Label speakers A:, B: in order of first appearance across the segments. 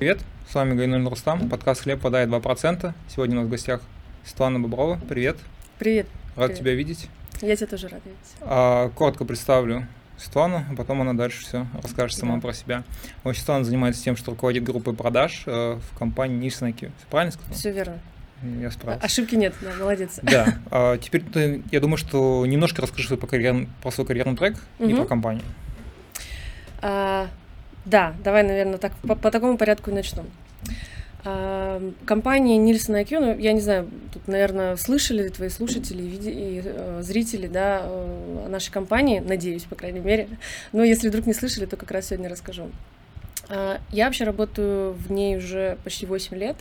A: Привет, с вами Гайнуль Рустам, подкаст «Хлеб подает 2%». Сегодня у нас в гостях Светлана Боброва. Привет.
B: Привет.
A: Рад
B: Привет.
A: тебя видеть.
B: Я тебя тоже рада видеть.
A: А, коротко представлю Светлану, а потом она дальше все расскажет сама
B: Да.
A: про себя. Вообще, Светлана занимается тем, что руководит группой продаж э, в компании Nielsen IQ. Всё правильно сказал?
B: Все верно.
A: Я справился.
B: Ошибки нет, да, молодец.
A: Да. А, теперь ты, я думаю, что немножко расскажи свой по карьерн- про свой карьерный трек и
B: Мгм.
A: про компанию.
B: А, да, давай, наверное, так по, по такому порядку и начнем. А, компания Nielsen IQ, ну, я не знаю, тут, наверное, слышали твои слушатели види- и, э, зрители, да, э, о нашей компании, надеюсь, по крайней мере. Но если вдруг не слышали, то как раз сегодня расскажу. А, я вообще работаю в ней уже почти 8 лет.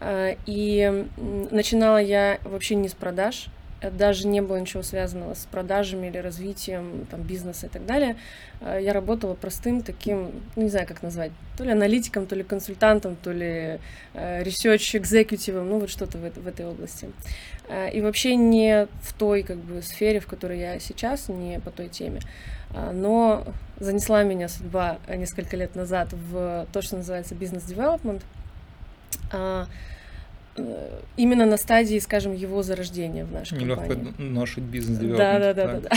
B: А, и начинала я вообще не с продаж, даже не было ничего связанного с продажами или развитием там, бизнеса и так далее. А, Я работала простым таким, ну, не знаю, как назвать, то ли аналитиком, то ли консультантом, то ли э, research экзекутивом, ну вот что-то в, в этой области. И вообще не в той как бы сфере, в которой я сейчас, не по той теме. Но занесла меня судьба э, несколько лет назад в то, что называется бизнес-девелопмент. Э, Именно на стадии, скажем, его зарождения в нашей
A: Нелегко
B: компании.
A: ношить бизнес
B: Да, да, да, да, да.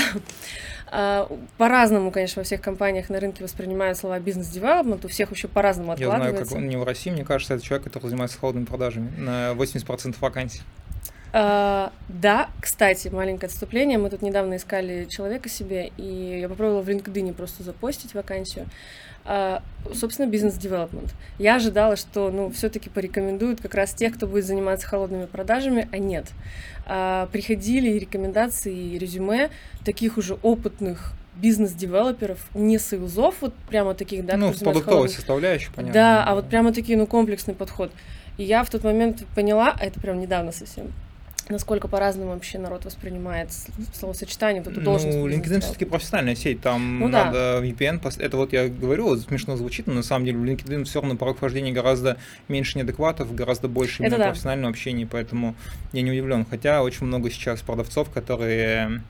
B: А, По-разному, конечно, во всех компаниях на рынке воспринимают слова бизнес-девелопмент, у всех вообще по-разному
A: Я знаю,
B: откладывается.
A: как он не в России, мне кажется, это человек, который занимается холодными продажами на 80% вакансий.
B: А, да, кстати, маленькое отступление. Мы тут недавно искали человека себе, и я попробовала в LinkedIn просто запостить вакансию. А, собственно, бизнес-девелопмент. Я ожидала, что, ну, все-таки порекомендуют как раз тех, кто будет заниматься холодными продажами, а нет. А, приходили и рекомендации, и резюме таких уже опытных бизнес-девелоперов, не сейлзов, вот прямо таких, да,
A: ну, с продуктовой составляющей, понятно.
B: да, а вот прямо такие, ну, комплексный подход. И я в тот момент поняла, а это прям недавно совсем, насколько по-разному вообще народ воспринимает словосочетание, вот эту должность.
A: Ну, LinkedIn все-таки профессиональная сеть, там
B: Ну да.
A: надо VPN, пос- это вот я говорю, вот смешно звучит, но на самом деле в LinkedIn все равно порог вхождения гораздо меньше неадекватов, гораздо больше именно
B: да.
A: профессионального общения, поэтому я не удивлен. Хотя очень много сейчас продавцов, которые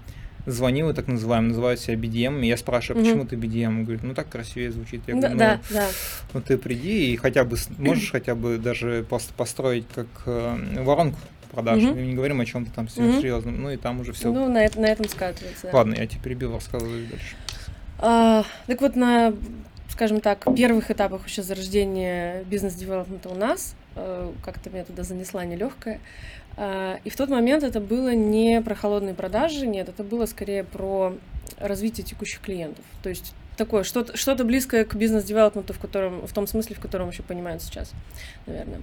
A: звонил, так называемый, называют себя BDM, и я спрашиваю, почему ты BDM? Он говорит, ну так красивее звучит. Я
B: Да,
A: говорю, ну,
B: да, да.
A: ну ты приди и хотя бы можешь хотя бы даже пос- построить как э, воронку продаж.
B: Мгм.
A: Мы не говорим о чем-то там
B: Мгм.
A: серьезном. Ну и там уже все.
B: Ну, на, это- на этом скатывается.
A: Ладно, я тебя перебил, рассказывай дальше.
B: А, так вот, на, скажем так, первых этапах еще зарождения бизнес-девелопмента у нас, э, как-то меня туда занесла нелегкая. А, и в тот момент это было не про холодные продажи, нет, это было скорее про развитие текущих клиентов. То есть такое, что-то, что-то близкое к бизнес-девелопменту, в, котором, в том смысле, в котором еще понимают сейчас, наверное.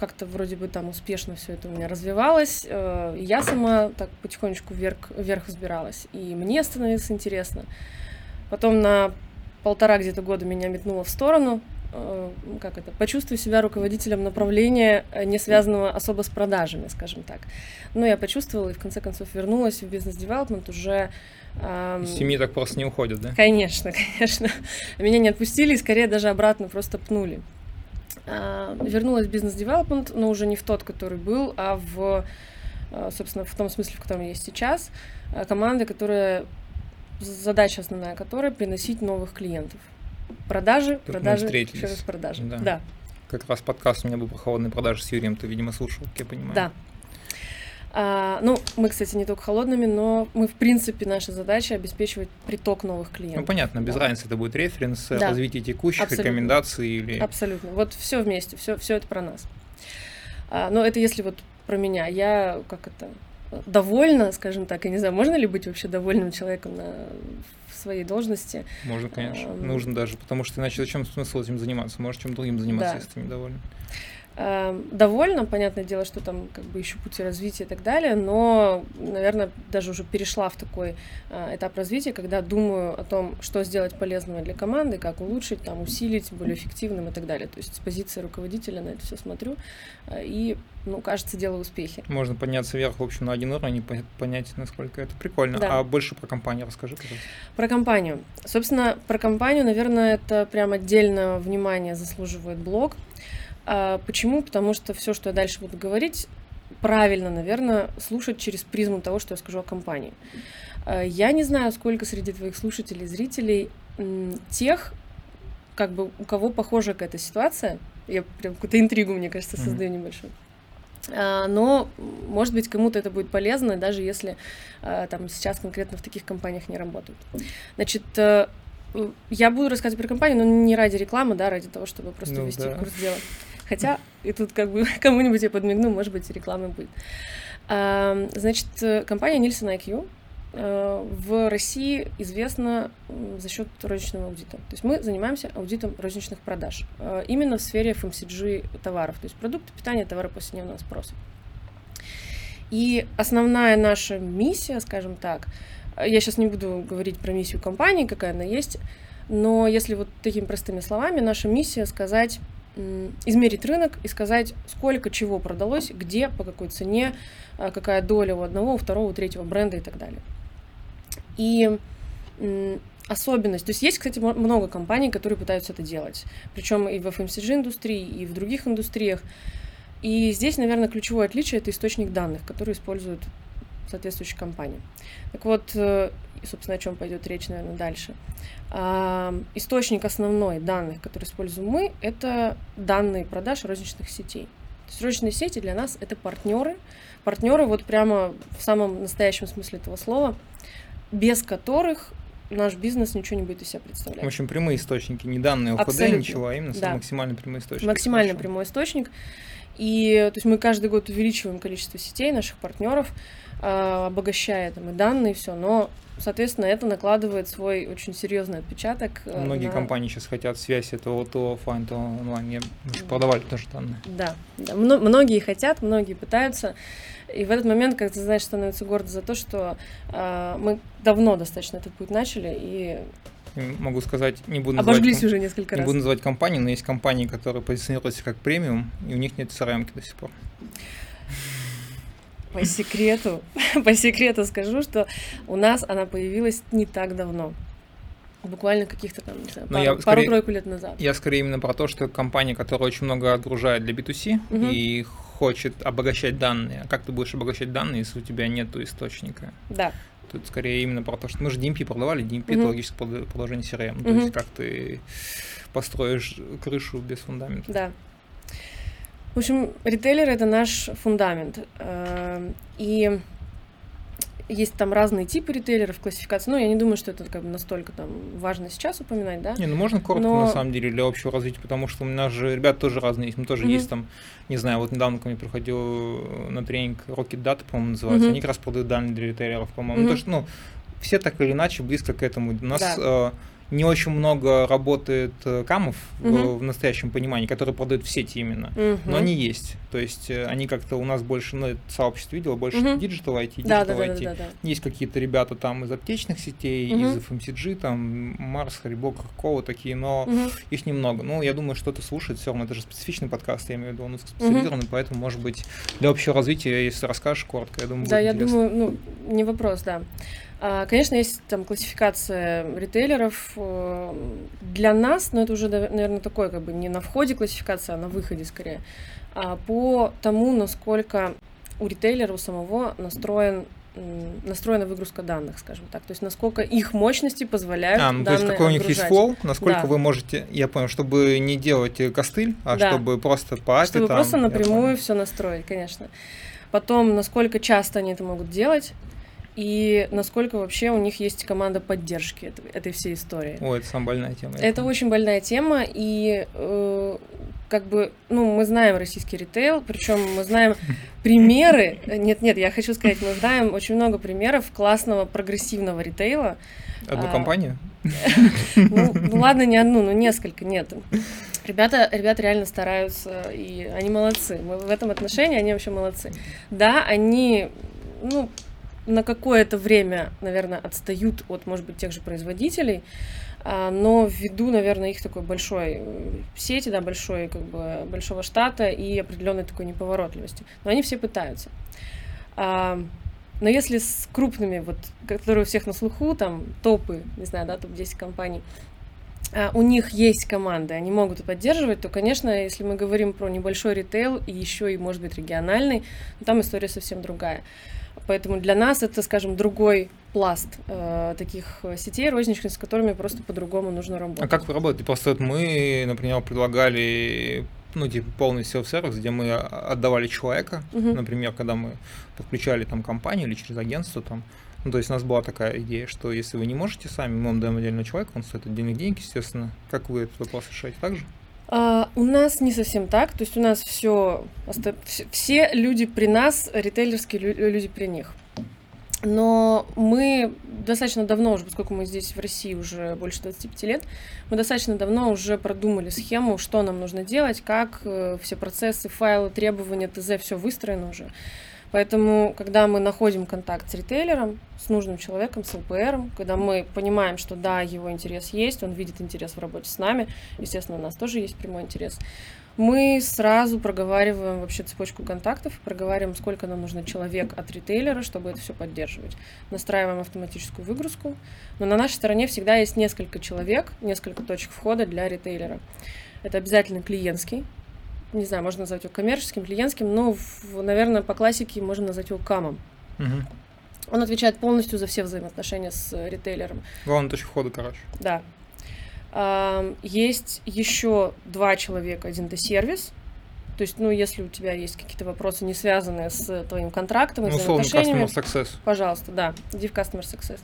B: Как-то вроде бы там успешно все это у меня развивалось. э, Я сама так потихонечку вверх, вверх взбиралась. И мне становилось интересно. Потом на полтора где-то года меня метнуло в сторону. э, Как это? Почувствуй себя руководителем направления, э, не связанного особо с продажами, скажем так. Но я почувствовала и в конце концов вернулась в бизнес-девелопмент уже... ам,
A: Из семьи так просто не уходят, да?
B: Конечно, конечно. Меня не отпустили и скорее даже обратно просто пнули. А, Вернулась в бизнес-девелопмент, но уже не в тот, который был, а в, а, собственно, в том смысле, в котором есть сейчас. А, Команда, которая, задача основная которой приносить новых клиентов. Продажи,
A: мы
B: продажи, еще раз продажи.
A: Да.
B: Да,
A: Как раз подкаст у меня был про холодные продажи с Юрием, ты, видимо, слушал, как я понимаю.
B: да. А, ну, мы, кстати, не только холодными, но мы, в принципе, наша задача обеспечивать приток новых клиентов.
A: Ну, понятно, без
B: Да.
A: разницы, это будет референс,
B: Да.
A: развитие текущих,
B: Абсолютно.
A: рекомендаций или...
B: Абсолютно. Вот все вместе, все, все это про нас. А, но это если вот про меня. Я как это довольна, скажем так, я не знаю, можно ли быть вообще довольным человеком на в своей должности.
A: Можно, конечно.
B: Ам.
A: Нужно даже, потому что иначе зачем смысл этим заниматься? Можешь чем другим заниматься,
B: Да.
A: если ты недоволен.
B: А, довольна, понятное дело, что там как бы ищу пути развития и так далее, но, наверное, даже уже перешла в такой а, этап развития, когда думаю о том, что сделать полезного для команды, как улучшить, там, усилить, более эффективным и так далее. То есть с позиции руководителя на это все смотрю а, и, ну, кажется, делаю успехи.
A: Можно подняться вверх, в общем, на один уровень и по- понять, насколько это прикольно.
B: Да.
A: А больше про компанию расскажи, пожалуйста.
B: Про компанию. Собственно, про компанию, наверное, это прям отдельно внимание заслуживает блог. А, почему? Потому что все, что я дальше буду говорить, правильно, наверное, слушать через призму того, что я скажу о компании. А, Я не знаю, сколько среди твоих слушателей, зрителей м, тех, как бы у кого похожа какая-то ситуация, я прям какую-то интригу, мне кажется, создаю mm-hmm. небольшую. А, но, может быть, кому-то это будет полезно, даже если там сейчас конкретно в таких компаниях не работают. Значит, э, я буду рассказывать про компанию, но не ради рекламы, да, ради того, чтобы просто ну, вести да. курс дела. Хотя, и тут как бы кому-нибудь я подмигну, может быть, рекламы будет. А, значит, компания Nielsen IQ Э, в России известна за счет розничного аудита. То есть мы занимаемся аудитом розничных продаж э, именно в сфере FMCG товаров, то есть продукты питания, товары повседневного спроса. И основная наша миссия, скажем так, э, я сейчас не буду говорить про миссию компании, какая она есть, но если вот такими простыми словами, наша миссия сказать, измерить рынок и сказать, сколько чего продалось, где, по какой цене, какая доля у одного, у второго, у третьего бренда и так далее. И особенность. То есть есть, кстати, много компаний, которые пытаются это делать. Причем и в FMCG индустрии, и в других индустриях. И здесь, наверное, ключевое отличие это источник данных, который используют соответствующие компании. Так вот, э, собственно, о чем пойдет речь, наверное, дальше. Источник основной данных, который используем мы, это данные продаж розничных сетей. То есть розничные сети для нас это партнеры. Партнеры вот прямо в самом настоящем смысле этого слова – без которых наш бизнес ничего не будет из себя представлять.
A: В общем, прямые источники, не данные ОХД, Абсолютно. ничего, а именно да. максимально прямой источник.
B: Максимально прямой источник. И то есть мы каждый год увеличиваем количество сетей наших партнеров, обогащая там и данные, и все, но соответственно, это накладывает свой очень серьезный отпечаток.
A: Э, Многие на... компании сейчас хотят связь этого то офлайн, то онлайн. Мы же продавали тоже данные.
B: Да, да. многие хотят, многие пытаются. И в этот момент, как ты знаешь, становится гордо за то, что э, мы давно достаточно этот путь начали и
A: могу сказать, не буду
B: Обожглись называть, уже несколько
A: не
B: раз.
A: буду называть компанию, но есть компании, которые позиционируются как премиум, и у них нет crm до сих пор.
B: По секрету, по секрету скажу, что у нас она появилась не так давно. Буквально каких-то там, не знаю, пару, пару-тройку лет назад.
A: Я скорее именно про то, что компания, которая очень много отгружает для B2C угу. и хочет обогащать данные. А как ты будешь обогащать данные, если у тебя нет источника?
B: Да.
A: Тут скорее именно про то, что мы же DMP продавали, DMP угу. это логическое продолжение CRM. Угу. То есть как ты построишь крышу без фундамента.
B: Да. В общем, ритейлер это наш фундамент. Эм, и есть там разные типы ритейлеров, классификации. Ну, я не думаю, что это как бы настолько там важно сейчас упоминать, да.
A: Не, ну можно коротко Но... на самом деле для общего развития, потому что у нас же ребят тоже разные есть. Мы тоже mm-hmm. есть там, не знаю, вот недавно ко мне приходил на тренинг Rocket Data, по-моему, называется. Mm-hmm. Они как раз продают данные для ритейлеров, по-моему. Mm-hmm. Ну, то, что, ну, все так или иначе близко к этому. У нас да. э, не очень много работает э, КАМов угу. в настоящем понимании, которые продают в сети именно, угу. но они есть. То есть э, они как-то у нас больше, ну, это сообщество видела, больше угу. диджитал IT, диджитал да, да, IT. Да, да, да, Есть какие-то ребята там из аптечных сетей, угу. из FMCG, там Марс, Haribo, Кола такие, но угу. их немного. Ну, я думаю, что это слушает все равно, это же специфичный подкаст, я имею в виду, он специализированный, угу. поэтому, может быть, для общего развития, если расскажешь коротко, я думаю,
B: Да, я интересно. думаю, ну, не вопрос, да. А, конечно, есть там классификация ритейлеров. Э, для нас, но это уже, наверное, такое как бы не на входе классификация, а на выходе скорее, а по тому, насколько у ритейлера у самого настроен настроена выгрузка данных, скажем так. То есть насколько их мощности позволяют
A: а, ну, то есть какой у них есть фол, насколько да. вы можете, я понял, чтобы не делать костыль, а да. чтобы просто по API
B: Чтобы
A: там,
B: просто напрямую все настроить, конечно. Потом, насколько часто они это могут делать, и насколько вообще у них есть команда поддержки этой, этой всей истории.
A: О, это самая больная тема.
B: Это очень больная тема, и э, как бы, ну, мы знаем российский ритейл, причем мы знаем примеры, нет-нет, я хочу сказать, мы знаем очень много примеров классного прогрессивного ритейла.
A: Одну а, компанию?
B: Ну, ну ладно, не одну, но несколько, нет. Ребята, ребята реально стараются, и они молодцы. Мы в этом отношении они вообще молодцы. Да, они, ну, на какое-то время, наверное, отстают от, может быть, тех же производителей, а, но ввиду, наверное, их такой большой э, сети, да, большой, как бы, большого штата и определенной такой неповоротливости. Но они все пытаются. А, но если с крупными, вот, которые у всех на слуху, там, топы, не знаю, да, топ-10 компаний, а, у них есть команды, они могут поддерживать, то, конечно, если мы говорим про небольшой ритейл и еще и, может быть, региональный, там история совсем другая. Поэтому для нас это, скажем, другой пласт э, таких сетей розничных, с которыми просто по-другому нужно работать.
A: А как вы работаете? Просто вот мы, например, предлагали ну, типа, полный селф-сервис, где мы отдавали человека, uh-huh. например, когда мы подключали там компанию или через агентство там, ну, то есть у нас была такая идея, что если вы не можете сами, мы вам даем отдельного человека, он стоит отдельных денег, естественно. Как вы этот вопрос решаете? Так же?
B: Uh, у нас не совсем так, то есть у нас все, все люди при нас, ритейлерские люди при них. Но мы достаточно давно уже, поскольку мы здесь в России уже больше 25 лет, мы достаточно давно уже продумали схему, что нам нужно делать, как э, все процессы, файлы, требования, ТЗ, все выстроено уже. Поэтому, когда мы находим контакт с ритейлером, с нужным человеком, с ЛПР, когда мы понимаем, что да, его интерес есть, он видит интерес в работе с нами, естественно, у нас тоже есть прямой интерес, мы сразу проговариваем вообще цепочку контактов, проговариваем, сколько нам нужно человек от ритейлера, чтобы это все поддерживать. Настраиваем автоматическую выгрузку. Но на нашей стороне всегда есть несколько человек, несколько точек входа для ритейлера. Это обязательно клиентский, не знаю, можно назвать его коммерческим, клиентским, но, в, наверное, по классике можно назвать его камом. Угу. Он отвечает полностью за все взаимоотношения с ритейлером.
A: Главная точка входа, короче.
B: Да, есть еще два человека, один это сервис. То есть, ну, если у тебя есть какие-то вопросы, не связанные с твоим контрактом и ну, взаимоотношениями...
A: Customer Success.
B: Пожалуйста, да, иди в Customer Success.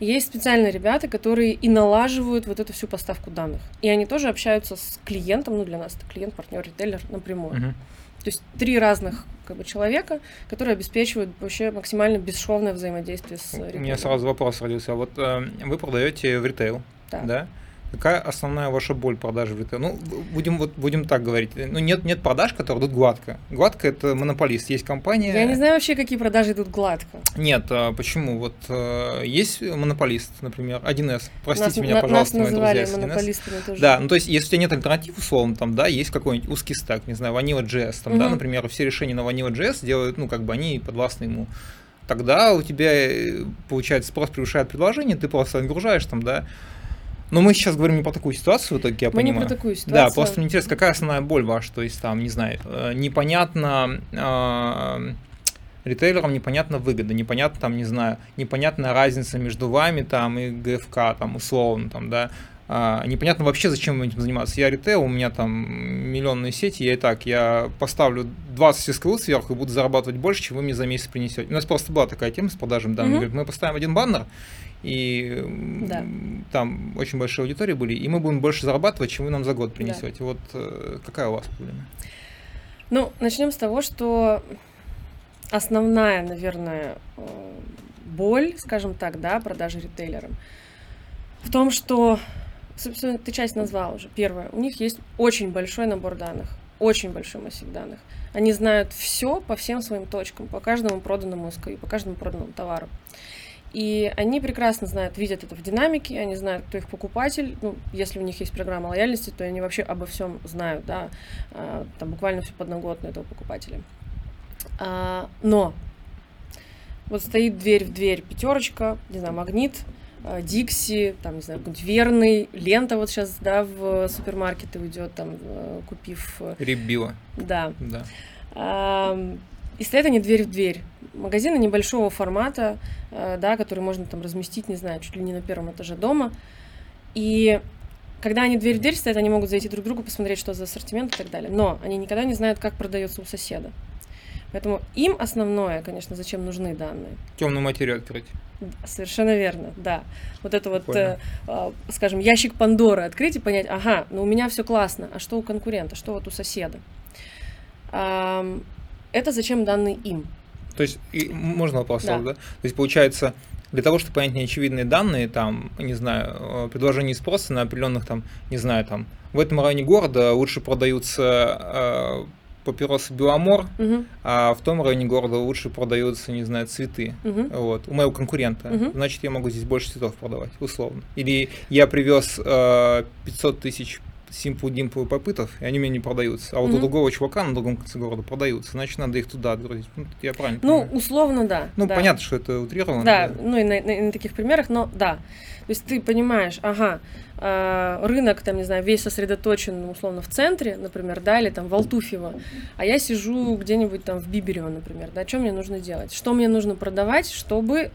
B: Есть специальные ребята, которые и налаживают вот эту всю поставку данных. И они тоже общаются с клиентом, ну, для нас это клиент, партнер, ритейлер напрямую. Uh-huh. То есть три разных как бы, человека, которые обеспечивают вообще максимально бесшовное взаимодействие с ритейлером.
A: У меня сразу вопрос родился. Вот э, вы продаете в ритейл, да? да? Какая основная ваша боль продажи в ритейл? Ну, будем, вот, будем так говорить. Ну, нет, нет продаж, которые идут гладко. Гладко – это монополист. Есть компания…
B: Я не знаю вообще, какие продажи идут гладко.
A: Нет, а почему? Вот а, есть монополист, например, 1С. Простите нас, меня, пожалуйста,
B: нас называли мои друзья. монополистами
A: тоже. Да, ну то есть, если у тебя нет альтернатив, условно, там, да, есть какой-нибудь узкий стак, не знаю, Vanilla.js, там, угу. да, например, все решения на Vanilla.js делают, ну, как бы они подвластны ему тогда у тебя, э, получается, спрос превышает предложение, ты просто нагружаешь там, да, но мы сейчас говорим не про такую ситуацию, так я
B: мы
A: понимаю.
B: Мы не про такую ситуацию.
A: Да, просто мне интересно, какая основная боль ваша? То есть там, не знаю, э, непонятно э, ритейлерам непонятна выгода, непонятно там, не знаю, непонятная разница между вами там и ГФК там условно там, да, а, непонятно вообще, зачем этим заниматься. Я ритейл, у меня там миллионные сети, я и так, я поставлю 20 СКУ сверху и буду зарабатывать больше, чем вы мне за месяц принесете. У нас просто была такая тема с продажами данных. Mm-hmm. мы поставим один баннер, и да. там очень большие аудитории были, и мы будем больше зарабатывать, чем вы нам за год принесете. Да. Вот э, какая у вас проблема?
B: Ну, начнем с того, что основная, наверное, э, боль, скажем так, да, продажи ритейлерам, в том, что собственно, ты часть назвал уже. Первое, у них есть очень большой набор данных, очень большой массив данных. Они знают все по всем своим точкам, по каждому проданному SKU, по каждому проданному товару. И они прекрасно знают, видят это в динамике, они знают, кто их покупатель. Ну, если у них есть программа лояльности, то они вообще обо всем знают, да, а, там буквально всю подноготную этого покупателя. А, но вот стоит дверь в дверь пятерочка, не знаю, магнит, Дикси, там, не знаю, какой-нибудь Верный, Лента вот сейчас, да, в супермаркеты уйдет, там, э, купив...
A: Э, Рибила.
B: Да. Да. И стоят они дверь в дверь. Магазины небольшого формата, да, который можно там разместить, не знаю, чуть ли не на первом этаже дома. И когда они дверь в дверь стоят, они могут зайти друг к другу, посмотреть, что за ассортимент и так далее. Но они никогда не знают, как продается у соседа. Поэтому им основное, конечно, зачем нужны данные.
A: Темную материю открыть.
B: Совершенно верно, да. Вот это вот, э, э, скажем, ящик Пандоры открыть и понять, ага, ну у меня все классно, а что у конкурента, что вот у соседа? Э, это зачем данные им?
A: То есть, и, можно вопрос, да. да? То есть, получается, для того, чтобы понять неочевидные данные, там, не знаю, э, предложение и спроса на определенных, там, не знаю, там, в этом районе города лучше продаются э, папиросы Беломор, угу. а в том районе города лучше продаются, не знаю, цветы. Угу. Вот, у моего конкурента. Угу. Значит, я могу здесь больше цветов продавать, условно. Или я привез э, 500 тысяч симпл димпл попытов, и они мне не продаются. А вот
B: Мгм.
A: у другого чувака на другом конце города продаются, значит, надо их туда отгрузить. Ну, я правильно
B: Ну,
A: понимаю?
B: условно, да.
A: Ну,
B: да.
A: понятно, что это утрировано.
B: Да, ну и на, на- на таких примерах, но да. То есть ты понимаешь, ага, а, рынок, там, не знаю, весь сосредоточен, условно, в центре, например, да, или там в Алтуфьево, а я сижу где-нибудь там в Биберево, например, да, что мне нужно делать? Что мне нужно продавать, чтобы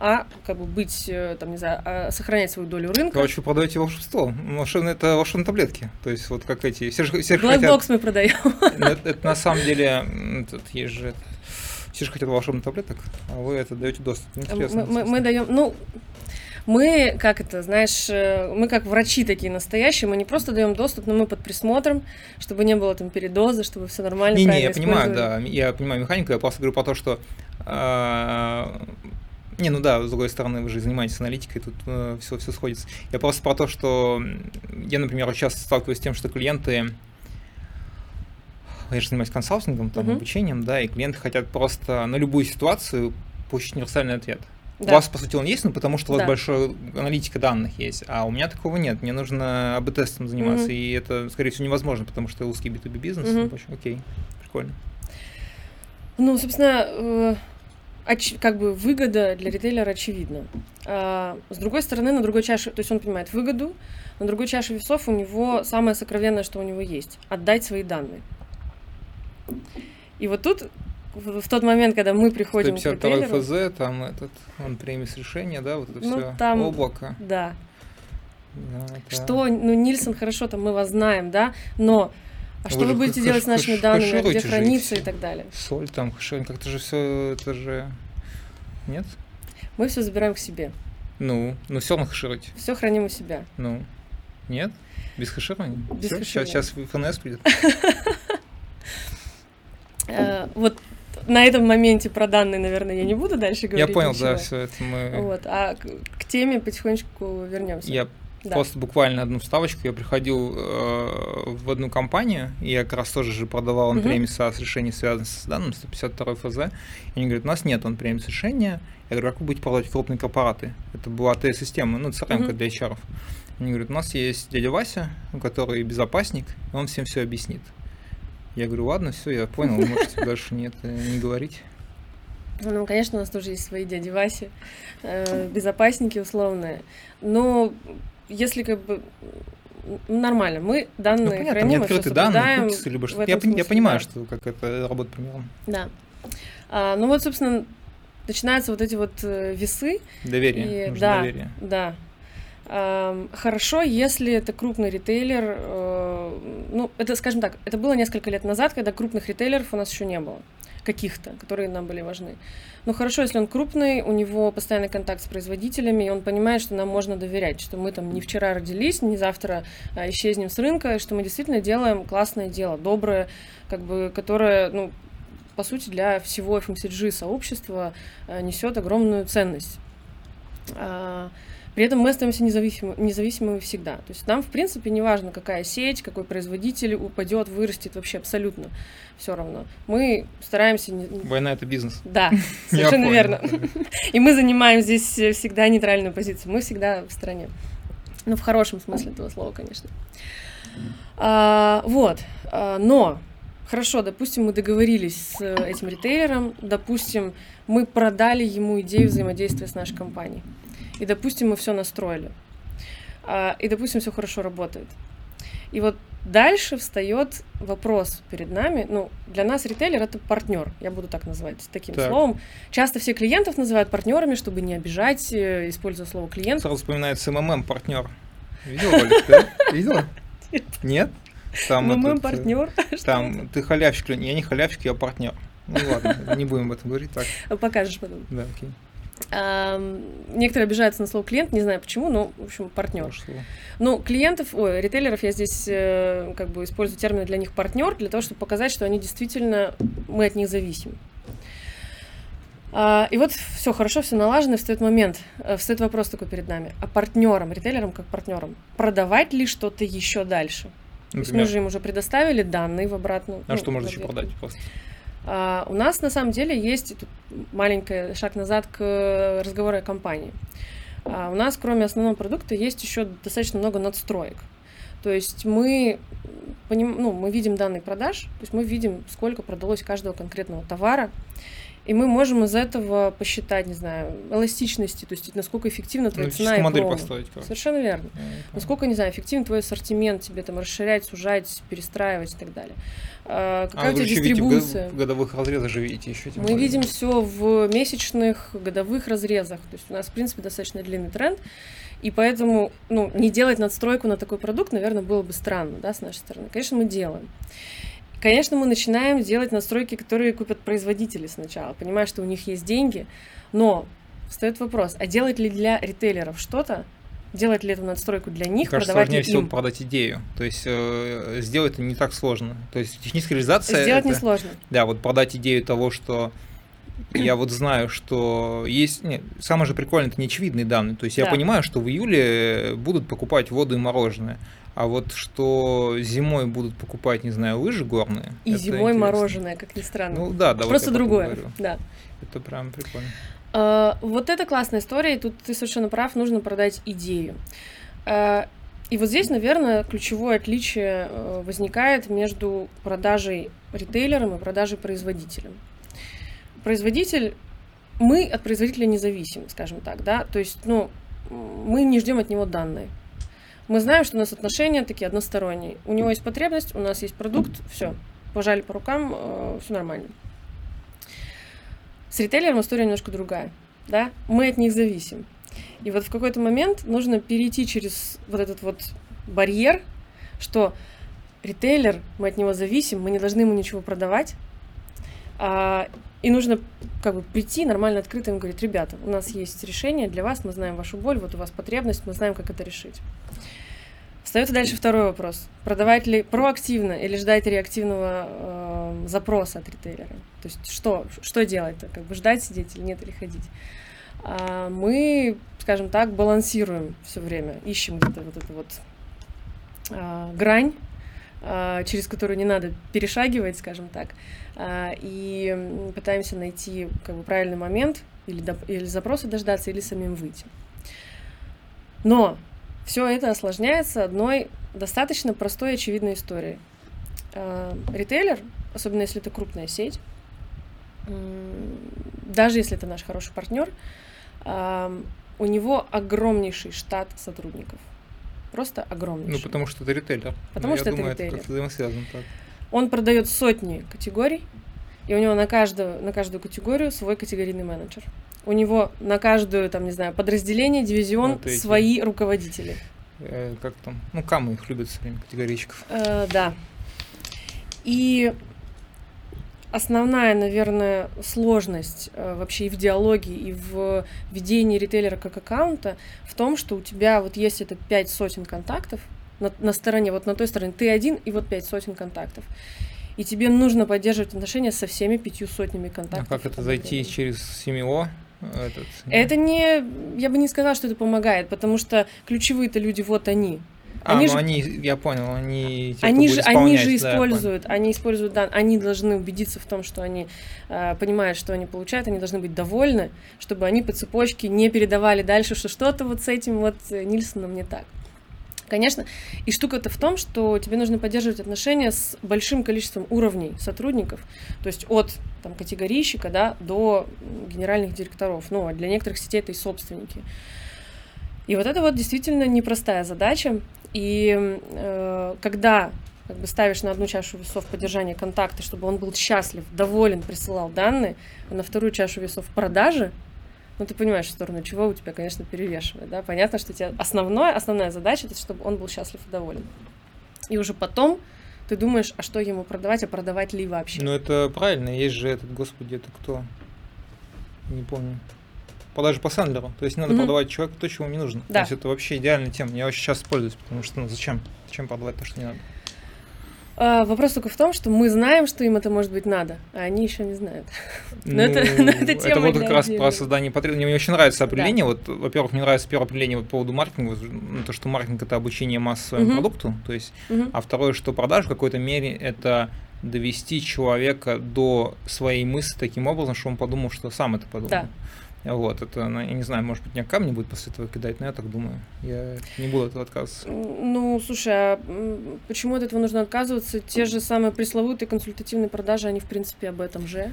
B: а, как бы быть, э, там, не знаю, а, сохранять свою долю рынка.
A: Короче, вы продаете волшебство. Волшебные, это волшебные таблетки. То есть, вот как эти. Все же, все же хотят.
B: Мы продаем.
A: Ну, Это, это на самом деле. Тут есть же. Все же хотят волшебных таблеток, а вы это даете доступ. Интересно.
B: Мы, мы- мы даем, ну, мы, как это, знаешь, э, мы как врачи такие настоящие, мы не просто даем доступ, но мы под присмотром, чтобы не было там передоза, чтобы все нормально,
A: Не, не, я понимаю, да, я понимаю механику, я просто говорю про то, что а, не, ну да, с другой стороны, вы же занимаетесь аналитикой, тут все, все сходится. Я просто про то, что я, например, часто сталкиваюсь с тем, что клиенты, я же занимаюсь консалтингом, там,
B: Мгм.
A: обучением, да, и клиенты хотят просто на любую ситуацию получить универсальный ответ. У
B: Да.
A: вас, по сути, он есть, но потому что у вас
B: Да.
A: большая аналитика данных есть, а у меня такого нет. Мне нужно АБ-тестом заниматься,
B: Мгм.
A: и это, скорее всего, невозможно, потому что узкий B2B бизнес.
B: Мгм.
A: ну, Окей, прикольно.
B: Ну, собственно, э, оч- как бы выгода для ритейлера очевидна. А, с другой стороны, на другой чаше, то есть он понимает выгоду, на другой чаше весов у него самое сокровенное, что у него есть – отдать свои данные. И вот тут, в, в тот момент, когда мы приходим к
A: 152
B: ритейлеру,
A: ФЗ, там этот, он премис решения, да, вот это
B: Ну,
A: все,
B: там-
A: облако.
B: да,
A: Да, это-
B: что, ну, Нильсон, хорошо, там мы вас знаем, да, но а
A: Вы
B: что вы будете делать с нашими данными, где
A: же и
B: храниться и
A: всё.
B: так далее?
A: Соль там, хэширование, как-то же все, это же... Нет?
B: Мы все забираем к себе,
A: Ну, ну все равно хэшировать.
B: все храним у себя.
A: Ну, нет? Без хэширования?
B: Без хэширования.
A: Сейчас, сейчас ФНС придет.
B: Э, Вот на этом моменте про данные, наверное, я не буду дальше говорить.
A: Я понял,
B: ничего.
A: да, все это мы...
B: Вот, а к, к теме потихонечку вернемся.
A: Я
B: Да.
A: Просто буквально одну вставочку. Я приходил э, в одну компанию, и я как раз тоже же продавал он-премис SaaS решения, связанные с данным, 152 ФЗ. И они говорят, у нас нет он-премис решения. Я говорю, как вы будете продавать крупные корпораты? Это была АТС-система, ну, CRM
B: Мгм.
A: для HR. Они говорят, у нас есть дядя Вася, который безопасник, и он всем все объяснит. Я говорю, ладно, все, я понял, вы можете дальше не, это, не говорить.
B: Ну, конечно, у нас тоже есть свои дяди Васи, э, безопасники условные. Но если как бы нормально, мы
A: Ну,
B: данные
A: понятно,
B: храним, мы
A: данные,
B: соблюдаем
A: либо что я, пон- я
B: смысле,
A: понимаю,
B: да.
A: что как это работает примерно.
B: Да. А, ну вот, собственно, начинаются вот эти вот э, весы.
A: Доверие,
B: И да,
A: доверие.
B: да. Хорошо, если это крупный ритейлер. э, Ну, это, скажем так, это было несколько лет назад, когда крупных ритейлеров у нас еще не было. Каких-то, которые нам были важны. Ну, хорошо, если он крупный, у него постоянный контакт с производителями, и он понимает, что нам можно доверять, что мы там не вчера родились, не завтра а, исчезнем с рынка, что мы действительно делаем классное дело, доброе, как бы, которое, ну, по сути, для всего FMCG сообщества э, несет огромную ценность. При этом мы остаемся независимы, независимыми всегда. То есть нам, в принципе, не важно, какая сеть, какой производитель упадет, вырастет, вообще абсолютно все равно. Мы стараемся... не-
A: Война это бизнес.
B: Да, совершенно верно. И мы занимаем здесь всегда нейтральную позицию. Мы всегда в стороне. Ну, в хорошем смысле этого слова, конечно. А, вот. А, но, хорошо, допустим, мы договорились с э, этим ритейлером, допустим, мы продали ему идею взаимодействия с нашей компанией. И, допустим, мы все настроили. А, и, допустим, все хорошо работает. И вот дальше встает вопрос перед нами. Ну, для нас ритейлер это партнер, я буду так называть, таким
A: Так.
B: словом. Часто все клиентов называют партнерами, чтобы не обижать, э, используя слово клиент.
A: Сразу вспоминается МММ партнер. Видела, ролик, да? Видела? Нет? Там этот, э,
B: партнер.
A: Там ты халявщик, я не халявщик, я партнер. Ну ладно, не будем об этом говорить так.
B: Покажешь потом.
A: Да, окей.
B: Некоторые обижаются на слово клиент, не знаю почему, но, в общем, партнер. Ну, клиентов, ой, ритейлеров я здесь э, как бы использую термины для них партнер, для того, чтобы показать, что они действительно, мы от них зависим. А, и вот все хорошо, все налажено, встает момент, э, встает вопрос такой перед нами. А партнерам, ритейлерам как партнерам, продавать ли что-то еще дальше? То есть мы
A: Например,
B: же им уже предоставили данные в обратную.
A: а
B: ну,
A: что можно еще продать просто?
B: А, у нас на самом деле есть тут маленький шаг назад к разговору о компании. А, у нас, кроме основного продукта, есть еще достаточно много надстроек. То есть мы поним, ну, мы видим данные продаж, то есть мы видим, сколько продалось каждого конкретного товара, и мы можем из этого посчитать, не знаю, эластичности, то есть насколько эффективна твоя
A: Ну,
B: цена и
A: модель
B: промо.
A: построить. короче.
B: Совершенно верно.
A: Понял.
B: Насколько, не знаю, эффективен твой ассортимент, тебе там расширять, сужать, перестраивать и так далее. А, какая
A: А
B: у тебя
A: видите в
B: дистрибуция?
A: в годовых разрезах же видите еще.
B: Мы
A: более.
B: видим все в месячных, годовых разрезах. То есть у нас, в принципе, достаточно длинный тренд. И поэтому, ну, не делать надстройку на такой продукт, наверное, было бы странно, да, с нашей стороны. Конечно, мы делаем. Конечно, мы начинаем делать настройки, которые купят производители сначала, понимая, что у них есть деньги, но встает вопрос, а делать ли для ритейлеров что-то, делать ли эту надстройку для них,
A: Кажется,
B: продавать
A: сложнее всего
B: им?
A: продать идею. То есть э, сделать это не так сложно. То есть техническая реализация.
B: Сделать
A: это,
B: несложно.
A: Да, вот продать идею того, что я вот знаю, что есть... Нет, самое же прикольное, это неочевидные данные. То есть я
B: Да.
A: понимаю, что в июле будут покупать воду и мороженое. А вот что зимой будут покупать, не знаю, лыжи горные.
B: И зимой
A: интересно.
B: мороженое, как ни странно.
A: Ну да, да. вот
B: Просто
A: потом
B: другое,
A: говорю.
B: да.
A: Это прям прикольно.
B: А, Вот это классная история, и тут ты совершенно прав, нужно продать идею. А, И вот здесь, наверное, ключевое отличие э, возникает между продажей ритейлером и продажей производителем. Производитель, мы от производителя не зависим, скажем так, да, то есть, ну, мы не ждем от него данные. Мы знаем, что у нас отношения такие односторонние. У него есть потребность, у нас есть продукт, все, пожали по рукам, все нормально. С ритейлером история немножко другая, да, мы от них зависим. И вот в какой-то момент нужно перейти через вот этот вот барьер, что ритейлер, мы от него зависим, мы не должны ему ничего продавать, а, и нужно как бы прийти нормально открыто им говорить, ребята, у нас есть решение для вас, мы знаем вашу боль, вот у вас потребность, мы знаем, как это решить. Остается дальше второй вопрос. Продавать ли проактивно или ждать реактивного э, запроса от ритейлера? То есть что, что делать-то? Как бы ждать, сидеть или нет, или ходить? А мы, скажем так, балансируем все время, ищем где-то вот эту вот а, грань, а, через которую не надо перешагивать, скажем так, и м, пытаемся найти как бы правильный момент или, доп- или запроса дождаться, или самим выйти. Но все это осложняется одной достаточно простой и очевидной историей. А, Ритейлер, особенно если это крупная сеть, даже если это наш хороший партнер, ам, у него огромнейший штат сотрудников. Просто
A: Ну,
B: огромнейший.
A: потому что это ритейлер.
B: Потому
A: Ну,
B: что
A: я
B: это
A: думаю,
B: ритейлер.
A: как-то взаимосвязано так.
B: Он продает сотни категорий, и у него на каждую, на каждую категорию свой категорийный менеджер. У него на каждую, там, не знаю, подразделение, дивизион
A: Вот эти.
B: свои руководители.
A: Э, как там? Ну, камы их любят все время, категорийщиков.
B: Э, да. И основная, наверное, сложность э, вообще и в диалоге, и в ведении ритейлера как аккаунта в том, что у тебя вот есть это пять сотен контактов на, на стороне, вот на той стороне ты один и вот пять сотен контактов. И тебе нужно поддерживать отношения со всеми пятью сотнями
A: А
B: контактов.
A: как это зайти через семио? Этот,
B: Это не, я бы не сказала, что это помогает, потому что ключевые-то люди вот они.
A: А,
B: они
A: ну
B: же-
A: они, я понял, они... кто
B: Они же, они же
A: исполнять, да,
B: используют, они используют, да, они должны убедиться в том, что они э, понимают, что они получают, они должны быть довольны, чтобы они по цепочке не передавали дальше, что что-то вот с этим вот э, Нильсоном не так. Конечно, и штука-то в том, что тебе нужно поддерживать отношения с большим количеством уровней сотрудников, то есть от там, категорийщика да, до генеральных директоров. Ну, а для некоторых сетей это и собственники. И вот это вот действительно непростая задача. И э, когда как бы ставишь на одну чашу весов поддержание контакта, чтобы он был счастлив, доволен, присылал данные, а на вторую чашу весов продажи, ну ты понимаешь, в сторону чего у тебя, конечно, перевешивает, да, понятно, что у тебя основное, основная задача, это чтобы он был счастлив и доволен. И уже потом ты думаешь, а что ему продавать, а продавать ли вообще.
A: Ну это правильно, есть же этот, господи, это кто? Не помню. Продажи по Сэндлеру. То есть не надо
B: Мгм.
A: продавать человеку то, чего ему не нужно.
B: Да.
A: То есть это вообще идеальная тема. Я очень сейчас пользуюсь, потому что ну зачем? Зачем продавать то, что не надо?
B: А, вопрос только в том, что мы знаем, что им это может быть надо, а они еще не знают. Но это- но это тема
A: вот
B: для
A: как раз про создание потребностей. Мне очень нравится определение. Вот, во-первых, мне нравится первое определение вот по поводу маркетинга, вот, ну, то, что маркетинг это обучение масс своему
B: Мгм.
A: продукту. То есть,
B: Мгм.
A: а второе, что продаж в какой-то мере это довести человека до своей мысли таким образом, что он подумал, что сам это подумал.
B: Да.
A: Вот, это, я не знаю, может быть, меня камни будет после этого кидать, но я так думаю. Я не буду этого отказываться.
B: Ну, слушай, а почему от этого нужно отказываться? Те же самые пресловутые консультативные продажи, они, в принципе, об этом же.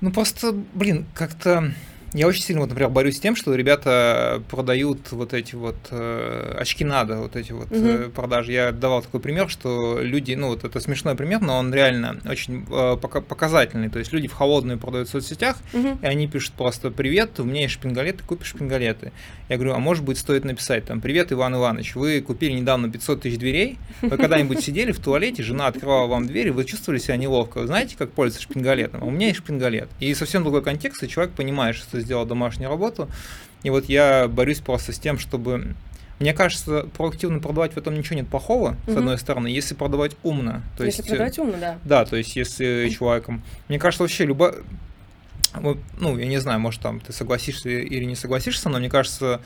A: Ну, просто, блин, как-то я очень сильно, вот, например, борюсь с тем, что ребята продают вот эти вот э, очки надо, вот эти вот угу. э, продажи. Я давал такой пример, что люди, ну вот это смешной пример, но он реально очень э, показательный. То есть люди в холодную продают в соцсетях, угу. и они пишут просто «Привет, у меня есть шпингалеты, купишь шпингалеты». Я говорю, а может быть стоит написать там «Привет, Иван Иванович, вы купили недавно 500 тысяч дверей, вы когда-нибудь сидели в туалете, жена открывала вам дверь, и вы чувствовали себя неловко. Вы знаете, как пользоваться шпингалетом? А у меня есть шпингалет. И совсем другой контекст, и человек понимает, что сделал домашнюю работу. И вот я борюсь просто с тем, чтобы мне кажется, проактивно продавать в этом ничего нет плохого, с угу. одной стороны, если продавать умно.
B: То если есть, продавать умно, да.
A: Да, то есть если человеком... Мне кажется, вообще любая... Ну, я не знаю, может, там ты согласишься или не согласишься, но мне кажется,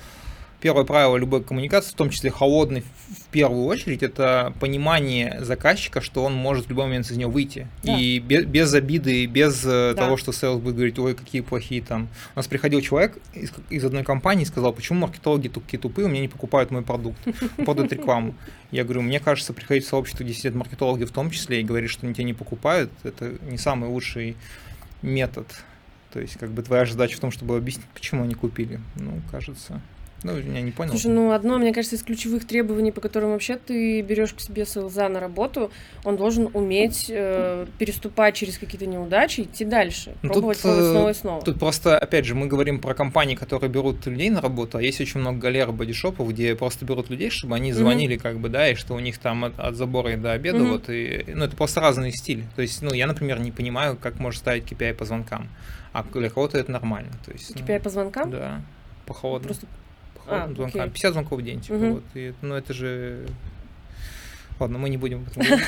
A: первое правило любой коммуникации, в том числе холодной, в первую очередь, это понимание заказчика, что он может в любой момент из него выйти. Да. И без, без обиды, без э, да. того, что sales будет говорить, ой, какие плохие там. У нас приходил человек из, из одной компании и сказал, почему маркетологи такие тупые, у меня не покупают мой продукт, продают рекламу. Я говорю, мне кажется, приходить в сообщество 10 лет маркетологов в том числе и говорить, что они тебя не покупают, это не самый лучший метод. То есть, как бы твоя задача в том, чтобы объяснить, почему они купили. Ну, кажется, ну, я не понял.
B: Слушай, ну одно, мне кажется, из ключевых требований, по которым вообще ты берешь к себе СЛЗа на работу, он должен уметь э, переступать через какие-то неудачи, идти дальше, ну, пробовать тут, снова и снова.
A: Тут просто, опять же, мы говорим про компании, которые берут людей на работу, а есть очень много галер бодишопов, где просто берут людей, чтобы они звонили, mm-hmm. как бы, да, и что у них там от, от забора и до обеда, mm-hmm. вот, и, ну, это просто разный стиль. То есть, ну, я, например, не понимаю, как можно ставить KPI по звонкам, а для кого-то это нормально. То есть,
B: KPI ну, по звонкам?
A: Да, по холодному. Просто а, звонка. Окей. 50 звонков в день, типа, угу. вот. И, ну, это же... Ладно, мы не будем об этом говорить.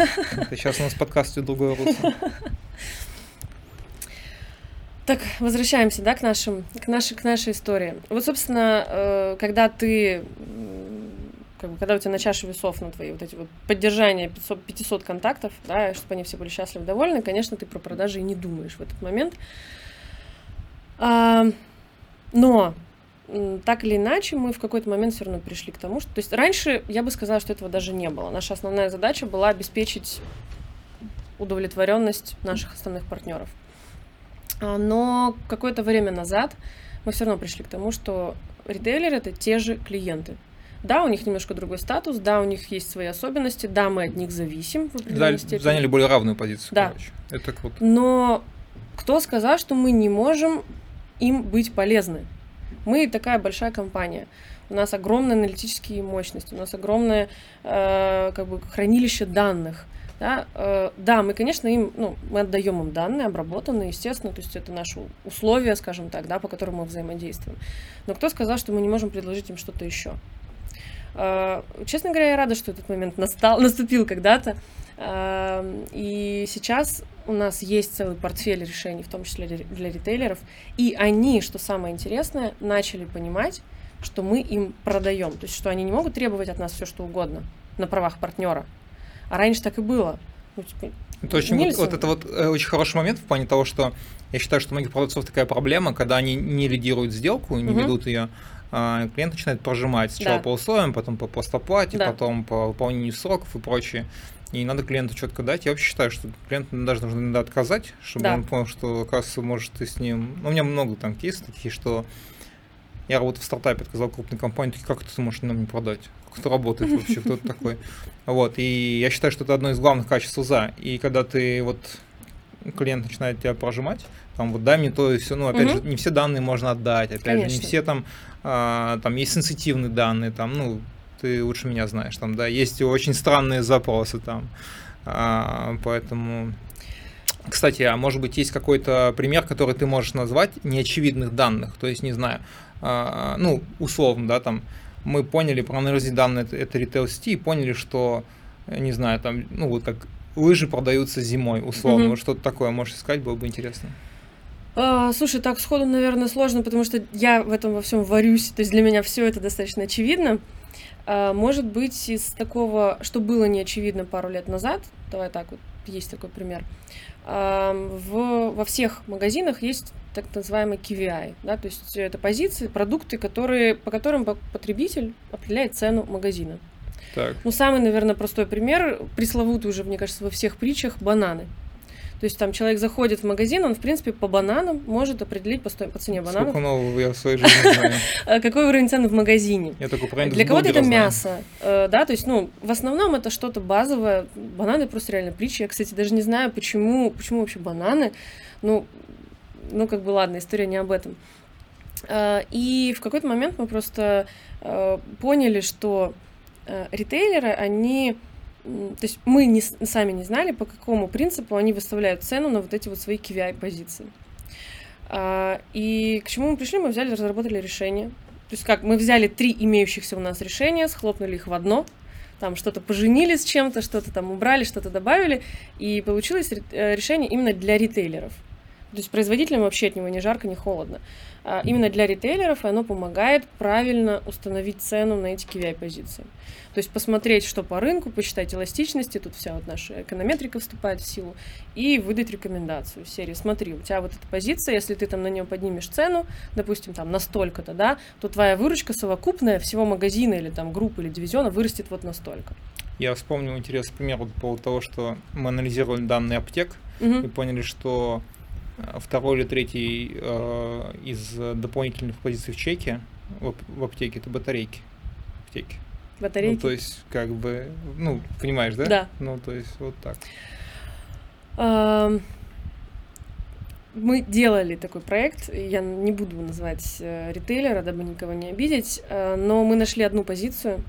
A: Сейчас у нас подкаст в другое русло.
B: Так, возвращаемся, да, к нашим, к нашей, к нашей истории. Вот, собственно, э, когда ты, как бы, когда у тебя на чаше весов на твои вот эти вот поддержания 500, 500 контактов, да, чтобы они все были счастливы, довольны, конечно, ты про продажи и не думаешь в этот момент. А, но так или иначе, мы в какой-то момент все равно пришли к тому, что... То есть раньше я бы сказала, что этого даже не было. Наша основная задача была обеспечить удовлетворенность наших основных партнеров. А, но какое-то время назад мы все равно пришли к тому, что ритейлеры это те же клиенты. Да, у них немножко другой статус, да, у них есть свои особенности, да, мы от них зависим в определенной
A: степени. Заняли более равную позицию,
B: да.
A: короче. Это круто.
B: Но кто сказал, что мы не можем им быть полезны? Мы такая большая компания. У нас огромные аналитические мощности, у нас огромное э, как бы хранилище данных. Да, э, да, мы, конечно, им, ну, мы отдаем им данные, обработанные, естественно, то есть это наши условия, скажем так, да, по которым мы взаимодействуем. Но кто сказал, что мы не можем предложить им что-то еще? Э, честно говоря, я рада, что этот момент настал, наступил когда-то. Э, и сейчас у нас есть целый портфель решений, в том числе для ритейлеров, и они, что самое интересное, начали понимать, что мы им продаем, то есть что они не могут требовать от нас все что угодно на правах партнера, а раньше так и было. Ну,
A: типа, это очень, вот, вот это вот э, очень хороший момент в плане того, что я считаю, что у многих продавцов такая проблема, когда они не лидируют сделку, не угу. ведут ее, а клиент начинает прожимать сначала да. по условиям, потом по постоплате, да. потом по выполнению сроков и прочее. И надо клиенту четко дать. Я вообще считаю, что клиенту даже нужно иногда отказать, чтобы да. он понял, что, оказывается, может ты с ним... Ну, у меня много там кейсов таких, что я работаю в стартапе, отказал крупной компании, такие, как ты можешь нам не продать? Как это работает вообще? Кто это такой? Вот, и я считаю, что это одно из главных качеств УЗА. И когда ты вот клиент начинает тебя прожимать, там вот дай мне то и все, ну опять угу. же не все данные можно отдать, опять Конечно. же не все там, а, там есть сенситивные данные, там ну ты лучше меня знаешь, там, да, есть очень странные запросы там, а, поэтому... Кстати, а может быть есть какой-то пример, который ты можешь назвать неочевидных данных, то есть, не знаю, а, ну, условно, да, там, мы поняли, проанализировали данные, это, ритейл сети, и поняли, что, не знаю, там, ну, вот как лыжи продаются зимой, условно, mm-hmm. вот что-то такое можешь искать, было бы интересно.
B: А, слушай, так сходу, наверное, сложно, потому что я в этом во всем варюсь, то есть для меня все это достаточно очевидно. А, может быть, из такого, что было не очевидно пару лет назад, давай так вот есть такой пример. В, во всех магазинах есть так называемый KVI, да, то есть это позиции, продукты, которые, по которым потребитель определяет цену магазина.
A: Так.
B: Ну, самый, наверное, простой пример, пресловутый уже, мне кажется, во всех притчах, бананы. То есть там человек заходит в магазин, он, в принципе, по бананам может определить по, сто... по цене бананов.
A: Сколько нового я в своей жизни знаю.
B: А какой уровень цены в магазине.
A: Я только про
B: Для кого-то это мясо, э, да, то есть, ну, в основном это что-то базовое. Бананы просто реально притча. Я, кстати, даже не знаю, почему, почему вообще бананы. Ну, ну, как бы, ладно, история не об этом. Э, и в какой-то момент мы просто э, поняли, что ритейлеры, они то есть мы не, сами не знали, по какому принципу они выставляют цену на вот эти вот свои KVI-позиции. А, и к чему мы пришли? Мы взяли, разработали решение. То есть как, мы взяли три имеющихся у нас решения, схлопнули их в одно, там что-то поженили с чем-то, что-то там убрали, что-то добавили, и получилось э, решение именно для ритейлеров. То есть производителям вообще от него не жарко, не холодно. А именно для ритейлеров, оно помогает правильно установить цену на эти KVI-позиции. То есть посмотреть, что по рынку, посчитать эластичности, тут вся вот наша эконометрика вступает в силу, и выдать рекомендацию в серии. Смотри, у тебя вот эта позиция, если ты там на нее поднимешь цену, допустим, там настолько-то, да, то твоя выручка совокупная всего магазина или там группы или дивизиона вырастет вот настолько.
A: Я вспомнил интересный пример по поводу того, что мы анализировали данные аптек угу. и поняли, что второй или третий э, из дополнительных позиций в чеке в, в аптеке это батарейки аптеки.
B: Батарейки.
A: Ну, то есть, как бы, ну, понимаешь, да?
B: Да.
A: Ну, то есть, вот так.
B: Мы делали такой проект, я не буду называть э, ритейлера, дабы никого не обидеть, э, но мы нашли одну позицию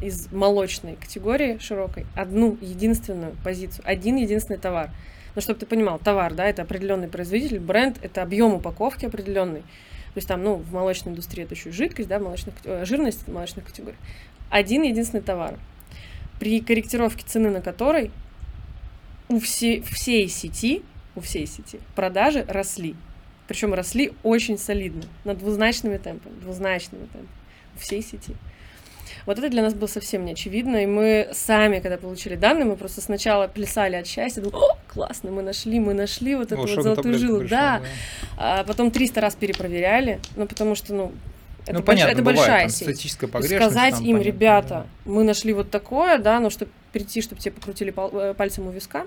B: из молочной категории широкой, одну единственную позицию, один единственный товар. Но чтобы ты понимал, товар, да, это определенный производитель, бренд, это объем упаковки определенный. То есть там, ну, в молочной индустрии это еще и жидкость, да, молочных, э, жирность молочных категорий. Один единственный товар, при корректировке цены на который у всей, всей сети, у всей сети продажи росли. Причем росли очень солидно, на двузначными темпами, двузначными темпами у всей сети. Вот это для нас было совсем не очевидно, и мы сами, когда получили данные, мы просто сначала плясали от счастья, думали, о, классно, мы нашли, мы нашли вот эту вот золотую жилу, пришел, да. да. А потом 300 раз перепроверяли, ну, потому что, ну, это, ну,
A: понятно,
B: это
A: бывает,
B: большая
A: там,
B: сеть.
A: Статистическая погрешность.
B: Сказать
A: там,
B: им,
A: понятно,
B: ребята,
A: да.
B: мы нашли вот такое, да, но чтобы прийти, чтобы тебе покрутили э, пальцем у виска,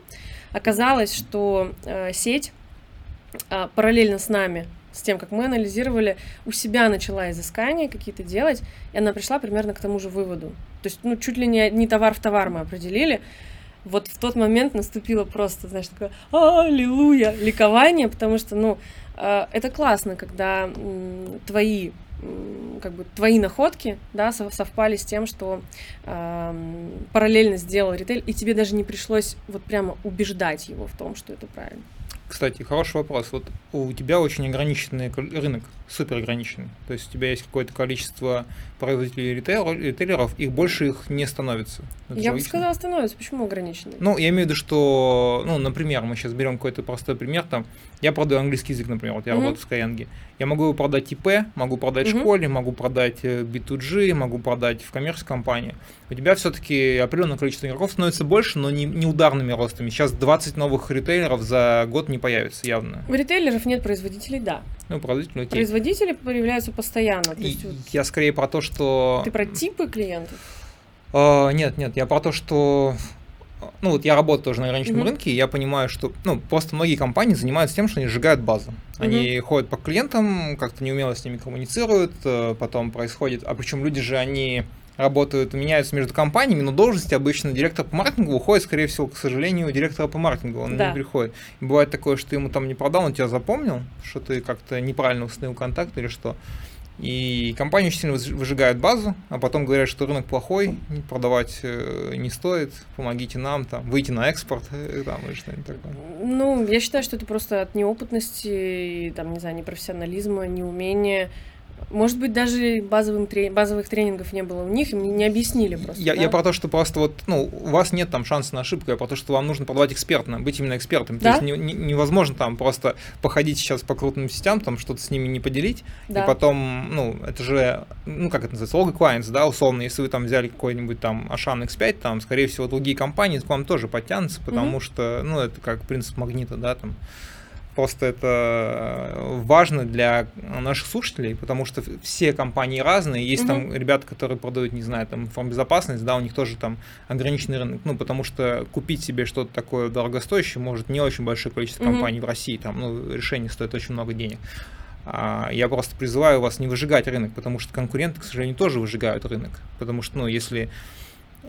B: оказалось, что э, сеть э, параллельно с нами с тем, как мы анализировали, у себя начала изыскания какие-то делать, и она пришла примерно к тому же выводу. То есть, ну, чуть ли не, не товар в товар мы определили. Вот в тот момент наступило просто, знаешь, такое аллилуйя, ликование, потому что, ну, э, это классно, когда твои как бы твои находки, да, совпали с тем, что э, параллельно сделал ритейль, и тебе даже не пришлось вот прямо убеждать его в том, что это правильно.
A: Кстати, хороший вопрос. Вот у тебя очень ограниченный рынок, супер ограниченный. То есть у тебя есть какое-то количество производителей ритейлеров, их больше их не становится.
B: Это я бы сказала, становится. Почему ограниченный?
A: Ну, я имею в виду, что, ну, например, мы сейчас берем какой-то простой пример, там, я продаю английский язык, например, вот я mm-hmm. работаю в Skyeng. Я могу его продать ИП, могу продать mm-hmm. школе, могу продать B2G, э, могу продать в коммерческой компании. У тебя все-таки определенное количество игроков становится больше, но не, не ударными ростами. Сейчас 20 новых ритейлеров за год не появится явно.
B: У ритейлеров нет производителей, да.
A: Ну, производители, окей.
B: Производители появляются постоянно.
A: И, есть. Я скорее про то, что...
B: Ты про типы клиентов?
A: Uh, нет, нет, я про то, что ну вот я работаю тоже на ограниченном mm-hmm. рынке, и я понимаю, что ну просто многие компании занимаются тем, что они сжигают базу. Mm-hmm. Они ходят по клиентам, как-то неумело с ними коммуницируют, э, потом происходит, а причем люди же они работают, меняются между компаниями, но должности обычно директор по маркетингу уходит, скорее всего, к сожалению, директора по маркетингу, он да. не приходит. И бывает такое, что ему там не продал, он тебя запомнил, что ты как-то неправильно установил контакт или что. И компании очень сильно выжигают базу, а потом говорят, что рынок плохой, продавать э, не стоит, помогите нам, там, выйти на экспорт, э, там, или что-нибудь такое.
B: Ну, я считаю, что это просто от неопытности, там, не знаю, непрофессионализма, неумения Может быть, даже базовым трени- базовых тренингов не было у них, им не объяснили просто.
A: Я,
B: да?
A: я про то, что просто вот, ну, у вас нет там шанса на ошибку, я про то, что вам нужно продавать экспертно, быть именно экспертом.
B: Да?
A: То есть не- не- невозможно там просто походить сейчас по крупным сетям, там что-то с ними не поделить,
B: Да.
A: и потом, ну, это же, ну, как это называется, лого clients, да, условно, если вы там взяли какой-нибудь там Ашан X5, там, скорее всего, другие компании к вам тоже подтянутся, потому что, ну, это как принцип магнита, да, там, Просто это э, важно для наших слушателей, потому что все компании разные. Есть там ребята, которые продают, не знаю, там информбезопасность, да, у них тоже там ограниченный рынок. Ну, потому что купить себе что-то такое дорогостоящее может не очень большое количество компаний в России. Там, ну, решение стоит очень много денег. А, Я просто призываю вас не выжигать рынок, потому что конкуренты, к сожалению, тоже выжигают рынок. Потому что, ну, если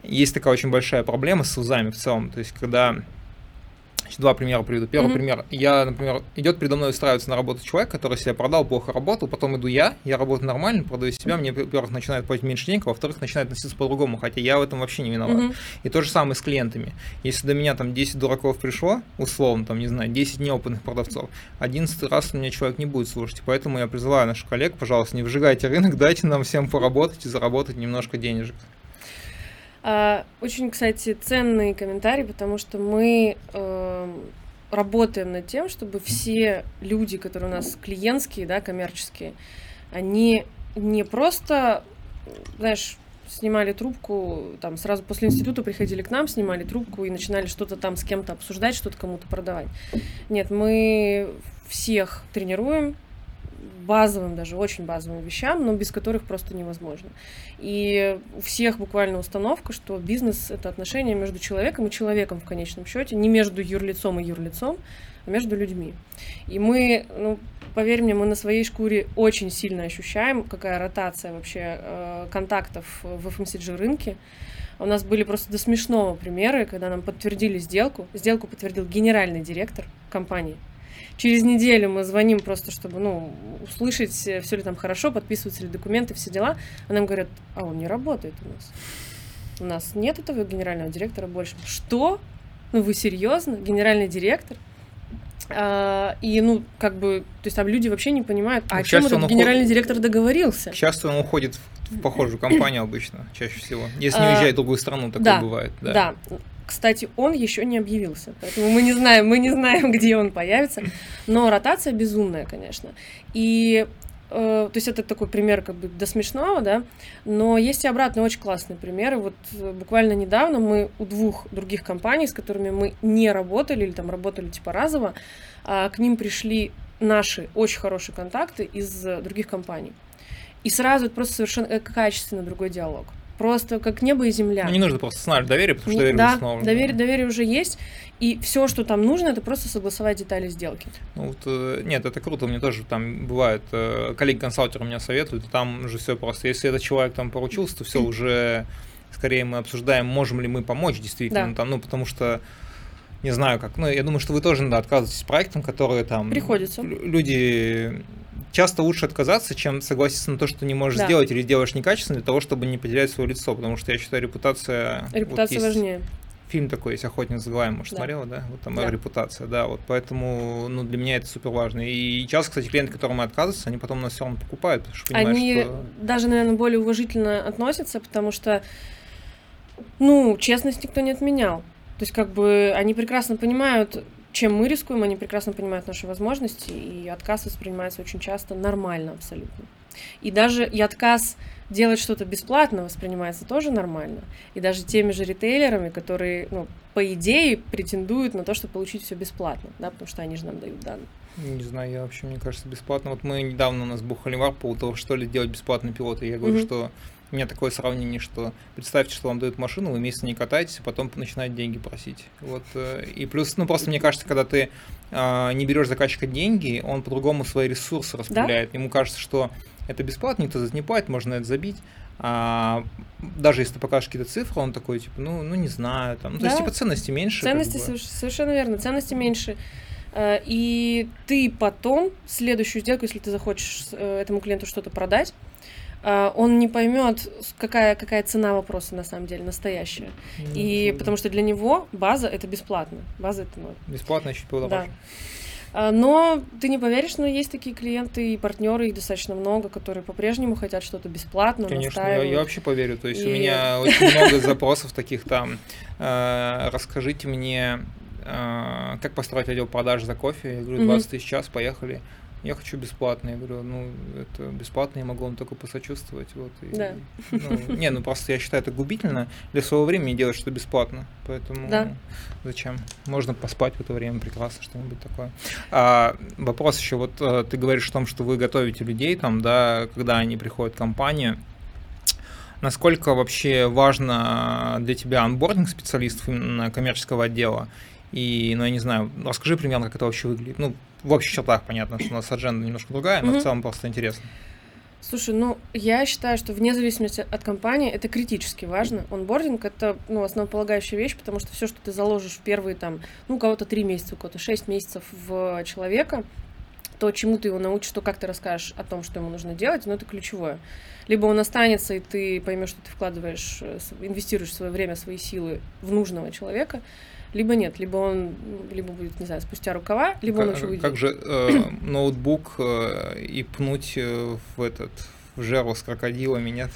A: есть такая очень большая проблема с вузами в целом, то есть когда Значит, Два примера приведу. Первый
B: Мгм.
A: пример. Я, например, идет передо мной устраивается на работу человек, который себя продал, плохо работал, потом иду я, я работаю нормально, продаю себя, мне, во-первых, начинает платить меньше денег, во-вторых, начинает относиться по-другому, хотя я в этом вообще не виноват.
B: Мгм.
A: И то же самое с клиентами. Если до меня там 10 дураков пришло, условно, там, не знаю, 10 неопытных продавцов, 11 раз у меня человек не будет слушать. Поэтому я призываю наших коллег, пожалуйста, не выжигайте рынок, дайте нам всем поработать и заработать немножко денежек.
B: А, Очень, кстати, ценный комментарий, потому что мы эм, работаем над тем, чтобы все люди, которые у нас клиентские, да, коммерческие, они не просто, знаешь, снимали трубку, там сразу после института приходили к нам, снимали трубку и начинали что-то там с кем-то обсуждать, что-то кому-то продавать. Нет, мы всех тренируем базовым, даже очень базовым вещам, но без которых просто невозможно. И у всех буквально установка, что бизнес — это отношения между человеком и человеком в конечном счете, не между юрлицом и юрлицом, а между людьми. И мы, ну, поверь мне, мы на своей шкуре очень сильно ощущаем, какая ротация вообще э, контактов в FMCG рынке. У нас были просто до смешного примеры, когда нам подтвердили сделку. Сделку подтвердил генеральный директор компании. Через неделю мы звоним просто, чтобы, ну, услышать, все ли там хорошо, подписываются ли документы, все дела. А нам говорят, а он не работает у нас. У нас нет этого генерального директора больше. Что? Ну вы серьезно? Генеральный директор? А, и, ну, как бы, то есть там люди вообще не понимают, а
A: Ну,
B: о чем этот генеральный директор договорился?
A: К счастью, он уходит в, в похожую компанию обычно, чаще всего. Если не
B: А,
A: уезжает в другую страну, такое
B: да,
A: бывает. Да.
B: Да. Кстати, он еще не объявился, поэтому мы не знаем, мы не знаем, где он появится. Но ротация безумная, конечно. И э, то есть это такой пример как бы до смешного, да, но есть и обратные очень классные примеры. Вот э, буквально недавно мы у двух других компаний, с которыми мы не работали или там работали типа разово, а, к ним пришли наши очень хорошие контакты из других компаний. И сразу это просто совершенно э, качественно другой диалог. Просто как небо и земля.
A: Ну, не нужно просто устанавливать доверие, потому что
B: Не-
A: доверие
B: да,
A: установлено.
B: доверие, доверие уже есть, и все, что там нужно, это просто согласовать детали сделки.
A: Ну, вот, э, нет, это круто, меня тоже там бывает, э, коллеги-консалтеры меня советуют, там уже все просто, если этот человек там поручился, то все уже, скорее мы обсуждаем, можем ли мы помочь действительно,
B: Да.
A: там, ну, потому что не знаю как, ну, я думаю, что вы тоже иногда отказываетесь проектам, которые там...
B: Приходится.
A: лю- Люди... Часто лучше отказаться, чем согласиться на то, что не можешь
B: Да.
A: сделать или делаешь некачественно для того, чтобы не потерять свое лицо, потому что я считаю, репутация... вот
B: Репутация
A: есть
B: важнее.
A: Фильм такой есть «Охотник за головами», может,
B: Да.
A: смотрела, да? Вот там
B: Да.
A: репутация, да, вот поэтому, ну, для меня это супер важно. И часто, кстати, клиенты, которым отказываются, они потом нас все равно покупают, потому что понимают,
B: Они
A: что...
B: даже, наверное, более уважительно относятся, потому что, ну, честность никто не отменял. То есть, как бы, они прекрасно понимают, чем мы рискуем, они прекрасно понимают наши возможности, и отказ воспринимается очень часто нормально абсолютно. И даже и отказ делать что-то бесплатно воспринимается тоже нормально. И даже теми же ритейлерами, которые, ну, по идее, претендуют на то, чтобы получить все бесплатно, да, потому что они же нам дают данные.
A: Не знаю, я вообще, мне кажется, бесплатно. Вот мы недавно у нас по поводу того, что ли делать бесплатные пилоты. Я говорю,
B: Мгм.
A: что у меня такое сравнение, что представьте, что вам дают машину, вы месяц не катаетесь, а потом начинаете деньги просить. Вот. э, И плюс, ну просто мне кажется, когда ты а, не берешь заказчика деньги, он по-другому свои ресурсы распределяет. Ему кажется, что это бесплатно, никто не платит, можно это забить. А, даже если ты покажешь какие-то цифры, он такой, типа, ну, ну не знаю, там. Ну, то есть,
B: Да.
A: типа, ценности меньше. как
B: Ценности
A: бы.
B: соверш- совершенно верно, ценности меньше. Э, И ты потом, следующую сделку, если ты захочешь э, этому клиенту что-то продать, э, он не поймет, какая, какая цена вопроса на самом деле настоящая.
A: Ну,
B: И потому что для него база это бесплатно. База это ноль.
A: Бесплатно еще было
B: Да. А, но ты не поверишь, но есть такие клиенты и партнеры, их достаточно много, которые по-прежнему хотят что-то бесплатно,
A: Конечно, я, я вообще поверю. То есть и... у меня очень много запросов таких там. Э, расскажите мне, как построить отдел продаж за кофе. Я говорю, 20 тысяч час, поехали я хочу бесплатно. Я говорю, ну, это бесплатно, я могу вам только посочувствовать. Вот,
B: и, да.
A: Ну, не, ну просто я считаю это губительно для своего времени делать что бесплатно. Поэтому
B: да.
A: зачем? Можно поспать в это время прекрасно, что-нибудь такое. А, вопрос еще, вот э, ты говоришь о том, что вы готовите людей там, да, когда они приходят в компанию. Насколько вообще важно для тебя анбординг специалистов именно коммерческого отдела? И, ну, я не знаю, расскажи примерно, как это вообще выглядит. Ну, в общих чертах понятно, что у нас адженда немножко другая, но mm-hmm. в целом просто интересно.
B: Слушай, ну, я считаю, что вне зависимости от компании это критически важно. Онбординг — это, ну, основополагающая вещь, потому что все, что ты заложишь в первые, там, ну, у кого-то три месяца, у кого-то шесть месяцев в человека, то, чему ты его научишь, то, как ты расскажешь о том, что ему нужно делать, ну, это ключевое. Либо он останется, и ты поймешь, что ты вкладываешь, э, инвестируешь свое время, свои силы в нужного человека, либо нет, либо он либо будет, не знаю, спустя рукава, либо как, он еще уйдет.
A: Как же э, ноутбук э, и пнуть э, в этот в жерло с крокодилами, нет?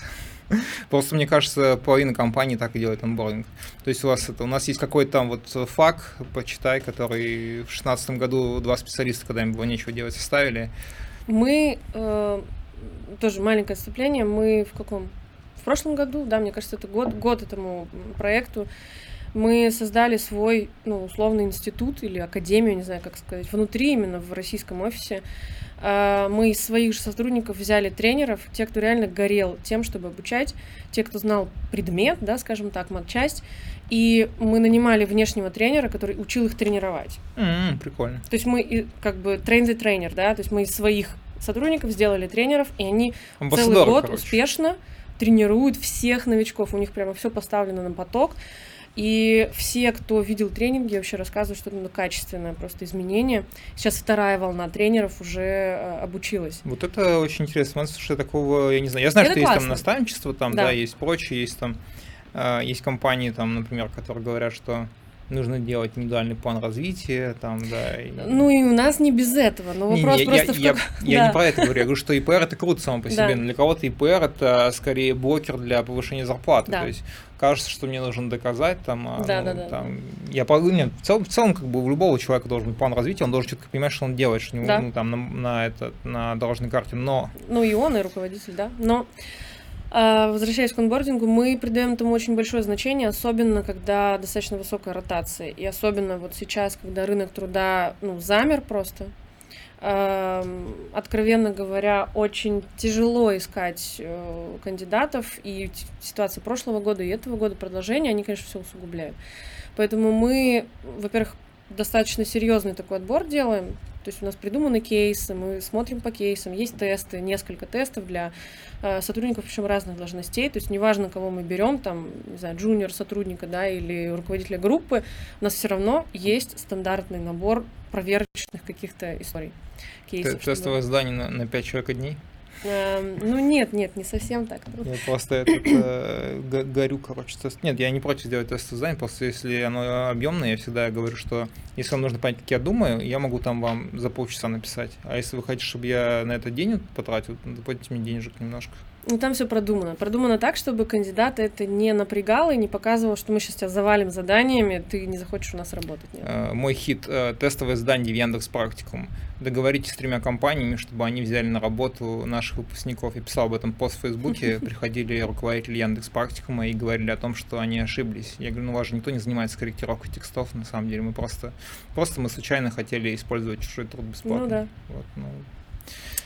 A: Просто, мне кажется, половина компаний так и делает онбординг. То есть у вас это, у нас есть какой-то там вот фак, почитай, который в шестнадцатом году два специалиста, когда им было нечего делать, составили.
B: Мы, э, тоже маленькое отступление, мы в каком? В прошлом году, да, мне кажется, это год, год этому проекту мы создали свой, ну, условный институт или академию, не знаю, как сказать, внутри именно в российском офисе. А, мы из своих же сотрудников взяли тренеров, те, кто реально горел тем, чтобы обучать, те, кто знал предмет, да, скажем так, матчасть, и мы нанимали внешнего тренера, который учил их тренировать.
A: Mm, прикольно.
B: То есть мы как бы train the тренер, да, то есть мы из своих сотрудников сделали тренеров, и они Амбассадор, целый год короче. успешно тренируют всех новичков, у них прямо все поставлено на поток. И все, кто видел тренинги, вообще рассказывают, что это качественное просто изменение. Сейчас вторая волна тренеров уже э, обучилась.
A: Вот это очень интересно. Что такого, я не знаю. Я знаю, это что классно. есть там наставничество, там, да. да, есть прочее, есть там, э, есть компании, там, например, которые говорят, что нужно делать индивидуальный план развития, там, да. И...
B: Ну и у нас не без этого, но вопрос
A: не,
B: не, просто
A: я, в я, я не про это говорю, я говорю, что ИПР это круто само по себе, но для кого-то ИПР это скорее блокер для повышения зарплаты, то есть кажется, что мне нужно доказать, там,
B: а, да, ну, да, да.
A: там, я нет, в целом, в целом, как бы у любого человека должен быть план развития, он должен четко понимать, что он делает, что него, да. ну, там, на, на, это, на дорожной карте, но...
B: Ну и он, и руководитель, да, но возвращаясь к онбордингу, мы придаем этому очень большое значение, особенно когда достаточно высокая ротация. И особенно вот сейчас, когда рынок труда ну, замер просто, откровенно говоря, очень тяжело искать э, кандидатов, и ситуация прошлого года и этого года продолжения, они, конечно, все усугубляют. Поэтому мы, во-первых, достаточно серьезный такой отбор делаем, то есть у нас придуманы кейсы, мы смотрим по кейсам, есть тесты, несколько тестов для э, сотрудников, причем разных должностей. То есть неважно, кого мы берем, там, не знаю, джуниор сотрудника, да, или руководителя группы, у нас все равно есть стандартный набор проверочных каких-то историй.
A: Кейсов, Тестовое чтобы... задание на, на 5 человек дней?
B: Эм, ну нет, нет, не совсем так.
A: Я просто этот, э, горю, короче, тест. Нет, я не против сделать тест задание, просто если оно объемное, я всегда говорю, что если вам нужно понять, как я думаю, я могу там вам за полчаса написать. А если вы хотите, чтобы я на это день потратил, заплатите мне денежек немножко.
B: Ну, там все продумано. Продумано так, чтобы кандидата это не напрягало и не показывало, что мы сейчас тебя завалим заданиями, ты не захочешь у нас работать. Нет.
A: Э, мой хит э, – тестовое задание в Яндекс Практикум. Договоритесь с тремя компаниями, чтобы они взяли на работу наших выпускников. Я писал об этом пост в Фейсбуке. Приходили руководители Яндекс Практикума и говорили о том, что они ошиблись. Я говорю, ну, у вас же никто не занимается корректировкой текстов, на самом деле. Мы просто, просто мы случайно хотели использовать чужой труд бесплатно.
B: Ну да.
A: Вот, ну,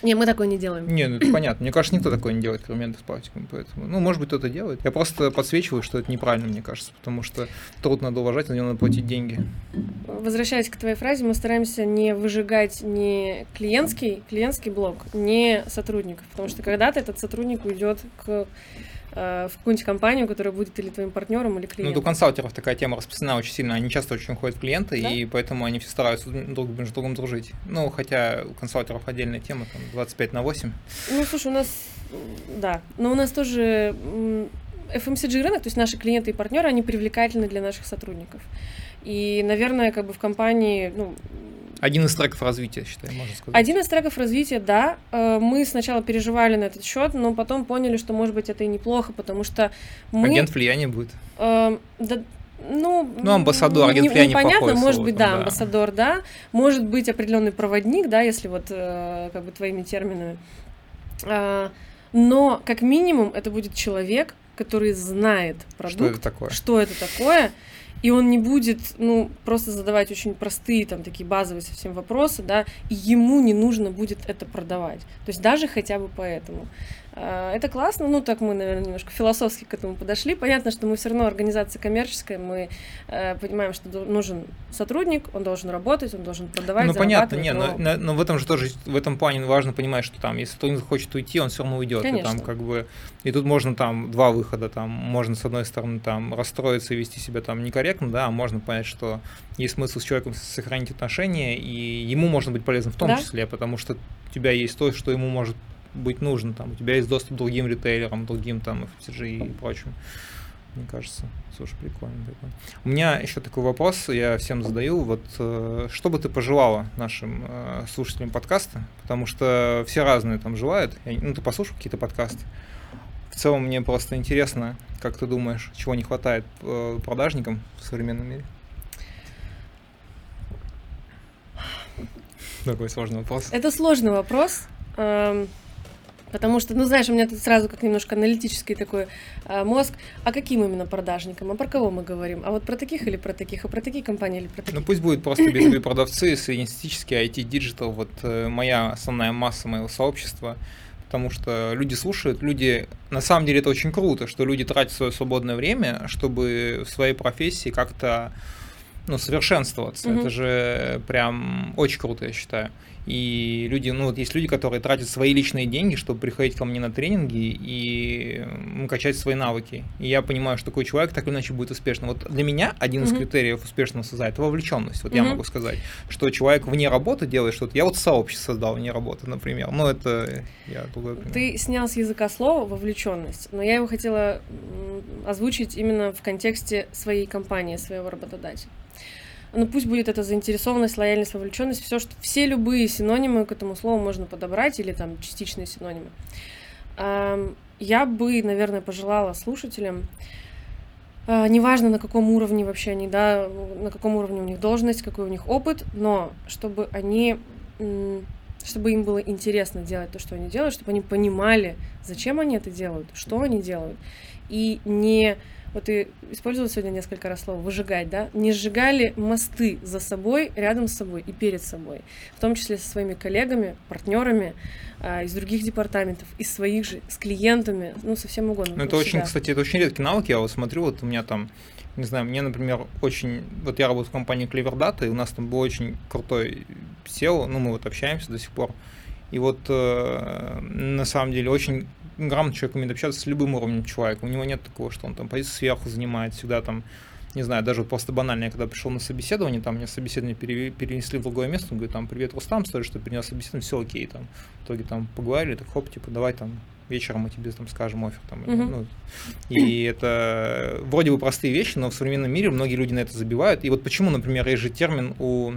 B: не, мы такое не делаем.
A: Не, ну это понятно. Мне кажется, никто такое не делает, кроме с практикум. Поэтому, ну, может быть, кто-то делает. Я просто подсвечиваю, что это неправильно, мне кажется, потому что труд надо уважать, за него надо платить деньги.
B: Возвращаясь к твоей фразе, мы стараемся не выжигать ни клиентский, клиентский блок, ни сотрудников, потому что когда-то этот сотрудник уйдет к в какую-нибудь компанию, которая будет или твоим партнером, или клиентом.
A: Ну, у консалтеров такая тема распространена очень сильно. Они часто очень ходят в клиенты, да? и поэтому они все стараются друг с другом дружить. Ну, хотя у консалтеров отдельная тема, там, 25 на 8.
B: Ну, слушай, у нас, да, но у нас тоже FMCG рынок, то есть наши клиенты и партнеры, они привлекательны для наших сотрудников. И, наверное, как бы в компании, ну,
A: Один из треков развития, считаю, можно сказать.
B: Один из треков развития, да. Э, мы сначала переживали на этот счет, но потом поняли, что, может быть, это и неплохо, потому что мы...
A: Агент влияния будет.
B: Э, да, ну,
A: ну, амбассадор, агент не, влияния
B: непонятно, может
A: слово,
B: быть, да,
A: да,
B: амбассадор, да, может быть определенный проводник, да, если вот э, как бы твоими терминами. А, но как минимум это будет человек, который знает продукт,
A: что это такое,
B: что это такое и он не будет, ну, просто задавать очень простые, там, такие базовые совсем вопросы, да, и ему не нужно будет это продавать. То есть даже хотя бы поэтому. А, это классно, ну так мы, наверное, немножко философски к этому подошли. Понятно, что мы все равно организация коммерческая, мы э, понимаем, что нужен сотрудник, он должен работать, он должен продавать.
A: Ну понятно, нет, но... Но, но в этом же тоже в этом плане важно понимать, что там, если сотрудник хочет уйти, он все равно уйдет.
B: Конечно.
A: И там как бы и тут можно там два выхода, там можно с одной стороны там расстроиться и вести себя там некорректно, да, а можно понять, что есть смысл с человеком сохранить отношения и ему можно быть полезным в том
B: Да.
A: числе, потому что у тебя есть то, что ему может быть нужно, там, у тебя есть доступ к другим ритейлерам, другим там FMCG и прочим. Мне кажется, слушай, прикольно, прикольно. У меня еще такой вопрос, я всем задаю, вот э, что бы ты пожелала нашим э, слушателям подкаста, потому что все разные там желают, Я- ну ты послушал какие-то подкасты, в целом мне просто интересно, как ты думаешь, чего не хватает э, продажникам в современном мире? Такой сложный вопрос.
B: Это сложный вопрос, эм, потому что, ну, знаешь, у меня тут сразу как немножко аналитический такой э, мозг. А каким именно продажникам? А про кого мы говорим? А вот про таких или про таких? А про такие компании или про таких?
A: Ну пусть будет просто B2B продавцы, среднестатистические IT digital, вот э, моя основная масса моего сообщества, потому что люди слушают, люди, на самом деле это очень круто, что люди тратят свое свободное время, чтобы в своей профессии как-то ну, совершенствоваться.
B: Мгм.
A: Это же прям очень круто, я считаю. И люди, ну вот есть люди, которые тратят свои личные деньги, чтобы приходить ко мне на тренинги и качать свои навыки. И я понимаю, что такой человек так или иначе будет успешным. Вот для меня один из
B: Мгм.
A: критериев успешного создания это вовлеченность. Вот я
B: Мгм.
A: могу сказать, что человек вне работы делает что-то. Я вот сообщество создал вне работы, например. Ну, это я другой пример.
B: Ты снял с языка слово вовлеченность, но я его хотела озвучить именно в контексте своей компании, своего работодателя. Ну пусть будет это заинтересованность, лояльность, вовлеченность, все, что все любые синонимы к этому слову можно подобрать или там частичные синонимы. Я бы, наверное, пожелала слушателям, а, неважно на каком уровне вообще они, да, на каком уровне у них должность, какой у них опыт, но чтобы они чтобы им было интересно делать то, что они делают, чтобы они понимали, зачем они это делают, что они делают, и не вот ты использовал сегодня несколько раз слово выжигать, да, не сжигали мосты за собой, рядом с собой и перед собой, в том числе со своими коллегами, партнерами а, из других департаментов, из своих же, с клиентами, ну, со всем угодно.
A: Ну, это очень,
B: себя.
A: кстати, это очень редкий навык. Я вот смотрю, вот у меня там, не знаю, мне, например, очень... Вот я работаю в компании Clever Data, и у нас там был очень крутой SEO, ну, мы вот общаемся до сих пор. И вот э, на самом деле очень грамотно человек умеет общаться с любым уровнем человека. У него нет такого, что он там позицию сверху занимает, всегда там, не знаю, даже вот просто банально, я когда пришел на собеседование, там мне собеседование пере- перенесли в другое место, он говорит, там, привет, Рустам, стоит, что перенес собеседование, все окей, там, в итоге там поговорили, так хоп, типа, давай там вечером мы тебе там скажем офер. Там,
B: Мгм.
A: ну, и это вроде бы простые вещи, но в современном мире многие люди на это забивают. И вот почему, например, есть же термин у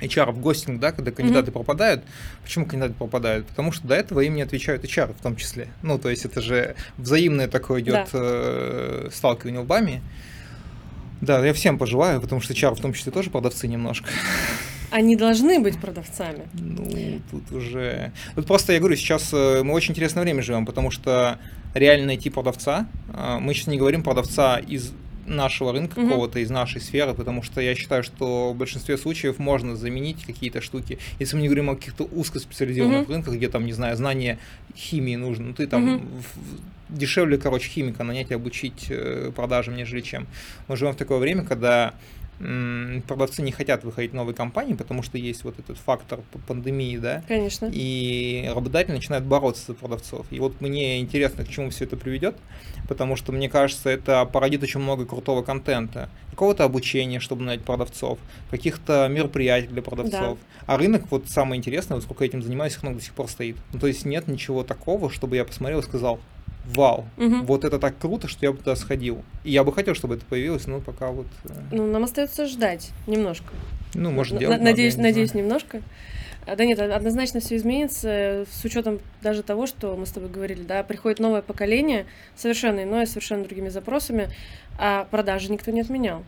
A: HR в гостинг, да, когда кандидаты пропадают. Почему кандидаты пропадают? Потому что до этого им не отвечают HR в том числе. Ну, то есть это же взаимное такое идет
B: Да.
A: э, сталкивание лбами. Да, я всем пожелаю, потому что HR в том числе тоже продавцы немножко.
B: Они должны быть продавцами.
A: Ну, тут уже... Тут просто, я говорю, сейчас э, мы очень интересное время живем, потому что реально найти продавца, э, мы сейчас не говорим продавца из нашего рынка
B: Мгм.
A: какого-то, из нашей сферы, потому что я считаю, что в большинстве случаев можно заменить какие-то штуки. Если мы не говорим о каких-то узкоспециализированных
B: Мгм.
A: рынках, где там, не знаю, знание химии нужно, ну ты там
B: Мгм.
A: в- дешевле, короче, химика нанять и обучить э, продажам, нежели чем. Мы живем в такое время, когда продавцы не хотят выходить в новые компании, потому что есть вот этот фактор пандемии, да,
B: Конечно.
A: и работодатель начинает бороться за продавцов. И вот мне интересно, к чему все это приведет, потому что, мне кажется, это породит очень много крутого контента. Какого-то обучения, чтобы нанять продавцов, каких-то мероприятий для продавцов. А рынок, вот самое интересное, вот сколько я этим занимаюсь, много до сих пор стоит. Ну, то есть нет ничего такого, чтобы я посмотрел и сказал, вау,
B: Мгм.
A: вот это так круто, что я бы туда сходил. И я бы хотел, чтобы это появилось, но пока вот, э,
B: Ну, нам остается ждать немножко.
A: ну, может, делать надо,
B: надеюсь,
A: не
B: надеюсь,
A: знаю.
B: немножко. А, Да нет, од- однозначно все изменится с учетом даже того, что мы с тобой говорили, да, приходит новое поколение, совершенно иное, совершенно другими запросами, а продажи никто не отменял.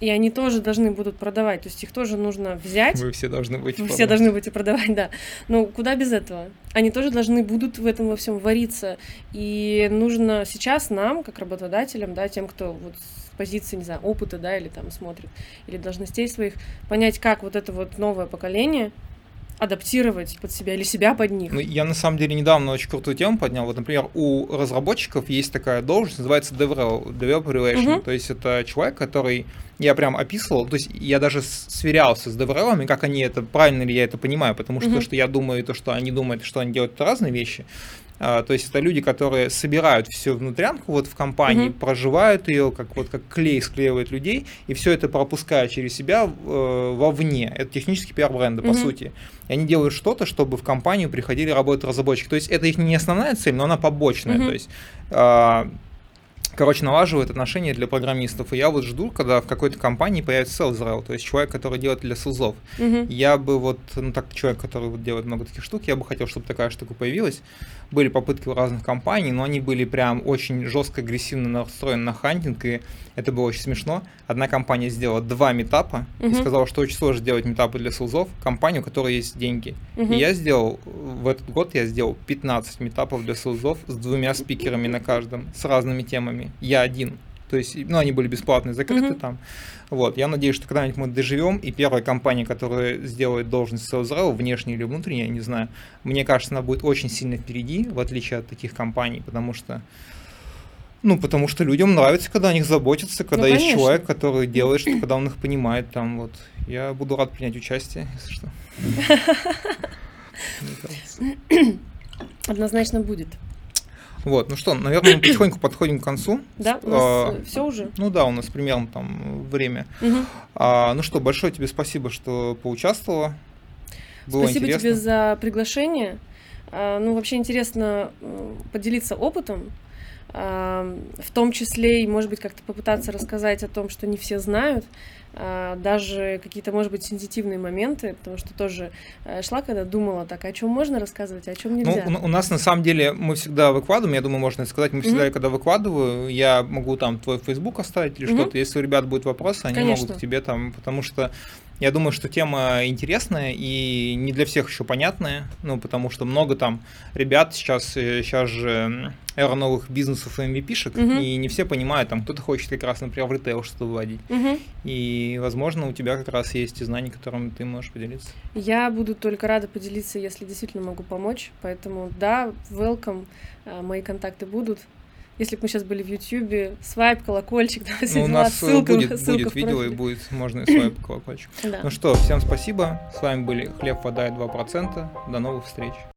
B: И они тоже должны будут продавать, то есть их тоже нужно взять.
A: Вы все должны быть.
B: Вы все должны быть и продавать, да. Но куда без этого? Они тоже должны будут в этом во всем вариться. И нужно сейчас нам, как работодателям, да, тем, кто вот с позиции, не знаю, опыта, да, или там смотрит, или должностей своих, понять, как вот это вот новое поколение адаптировать под себя или себя под них.
A: Ну, я на самом деле недавно очень крутую тему поднял. Вот, например, у разработчиков есть такая должность, называется DevRel, Developer Relation.
B: Мгм.
A: То есть это человек, который я прям описывал, то есть я даже сверялся с DevRel, как они это, правильно ли я это понимаю, потому что
B: Мгм.
A: то, что я думаю, и то, что они думают, что они делают, это разные вещи. А, то есть это люди, которые собирают всю внутрянку вот в компании,
B: Мгм.
A: проживают ее, как вот как клей склеивает людей, и все это пропускают через себя э, вовне. Это технический пиар бренда, по
B: Мгм.
A: сути. И они делают что-то, чтобы в компанию приходили работать разработчики. То есть это их не основная цель, но она побочная.
B: Мгм.
A: То есть, а, короче, налаживают отношения для программистов. И я вот жду, когда в какой-то компании появится sales то есть человек, который делает для sales ов.
B: Мгм.
A: Я бы вот, ну так, человек, который вот делает много таких штук, я бы хотел, чтобы такая штука появилась. Были попытки у разных компаний, но они были прям очень жестко агрессивно настроены на хантинг, и это было очень смешно. Одна компания сделала два митапа и
B: Мгм.
A: сказала, что очень сложно делать митапы для sales ов, компанию, у которой есть деньги.
B: Мгм.
A: И я сделал, в этот год я сделал 15 митапов для sales ов с двумя спикерами на каждом, с разными темами. Я один. То есть, ну, они были бесплатные, закрыты
B: Мгм.
A: там. Вот, я надеюсь, что когда-нибудь мы доживем, и первая компания, которая сделает должность Sales Rep, внешняя или внутренняя, я не знаю, мне кажется, она будет очень сильно впереди, в отличие от таких компаний, потому что ну, потому что людям нравится, когда о них заботятся, когда есть
B: конечно.
A: человек, который делает, что когда он их понимает, там вот. Я буду рад принять участие, если что.
B: Однозначно будет.
A: Вот, ну что, наверное, мы потихоньку подходим к концу.
B: Да, у
A: А,
B: нас все уже.
A: Ну да, у нас примерно там время.
B: Мгм.
A: А, ну что, большое тебе спасибо, что поучаствовала. Было
B: Спасибо
A: интересно.
B: тебе за приглашение. А, Ну, вообще интересно м, поделиться опытом, а, в том числе и, может быть, как-то попытаться рассказать о том, что не все знают, даже какие-то, может быть, сенситивные моменты, потому что тоже э, шла, когда думала так, о чем можно рассказывать, а о чем
A: Ну,
B: нельзя.
A: у, у нас на самом деле мы всегда выкладываем, я думаю, можно сказать, мы всегда,
B: Мгм.
A: когда выкладываю, я могу там твой Facebook оставить или
B: Мгм.
A: что-то. Если у ребят будут вопросы, они
B: Конечно.
A: могут к тебе там, потому что я думаю, что тема интересная и не для всех еще понятная, ну, потому что много там ребят сейчас, сейчас же м, эра новых бизнесов и MVP-шек,
B: Мгм.
A: и не все понимают, там кто-то хочет как раз, например, в ритейл что-то выводить.
B: Мгм.
A: И, возможно, у тебя как раз есть знания, которыми ты можешь поделиться.
B: Я буду только рада поделиться, если действительно могу помочь. Поэтому да, welcome, а, мои контакты будут. Если бы мы сейчас были в Ютьюбе, свайп, колокольчик, да, все
A: Ну, у нас э,
B: ссылка,
A: будет,
B: ссылка
A: будет видео и будет, можно и свайп колокольчик.
B: Да.
A: Ну что, всем спасибо. С вами были Хлеб, вода и 2%. До новых встреч.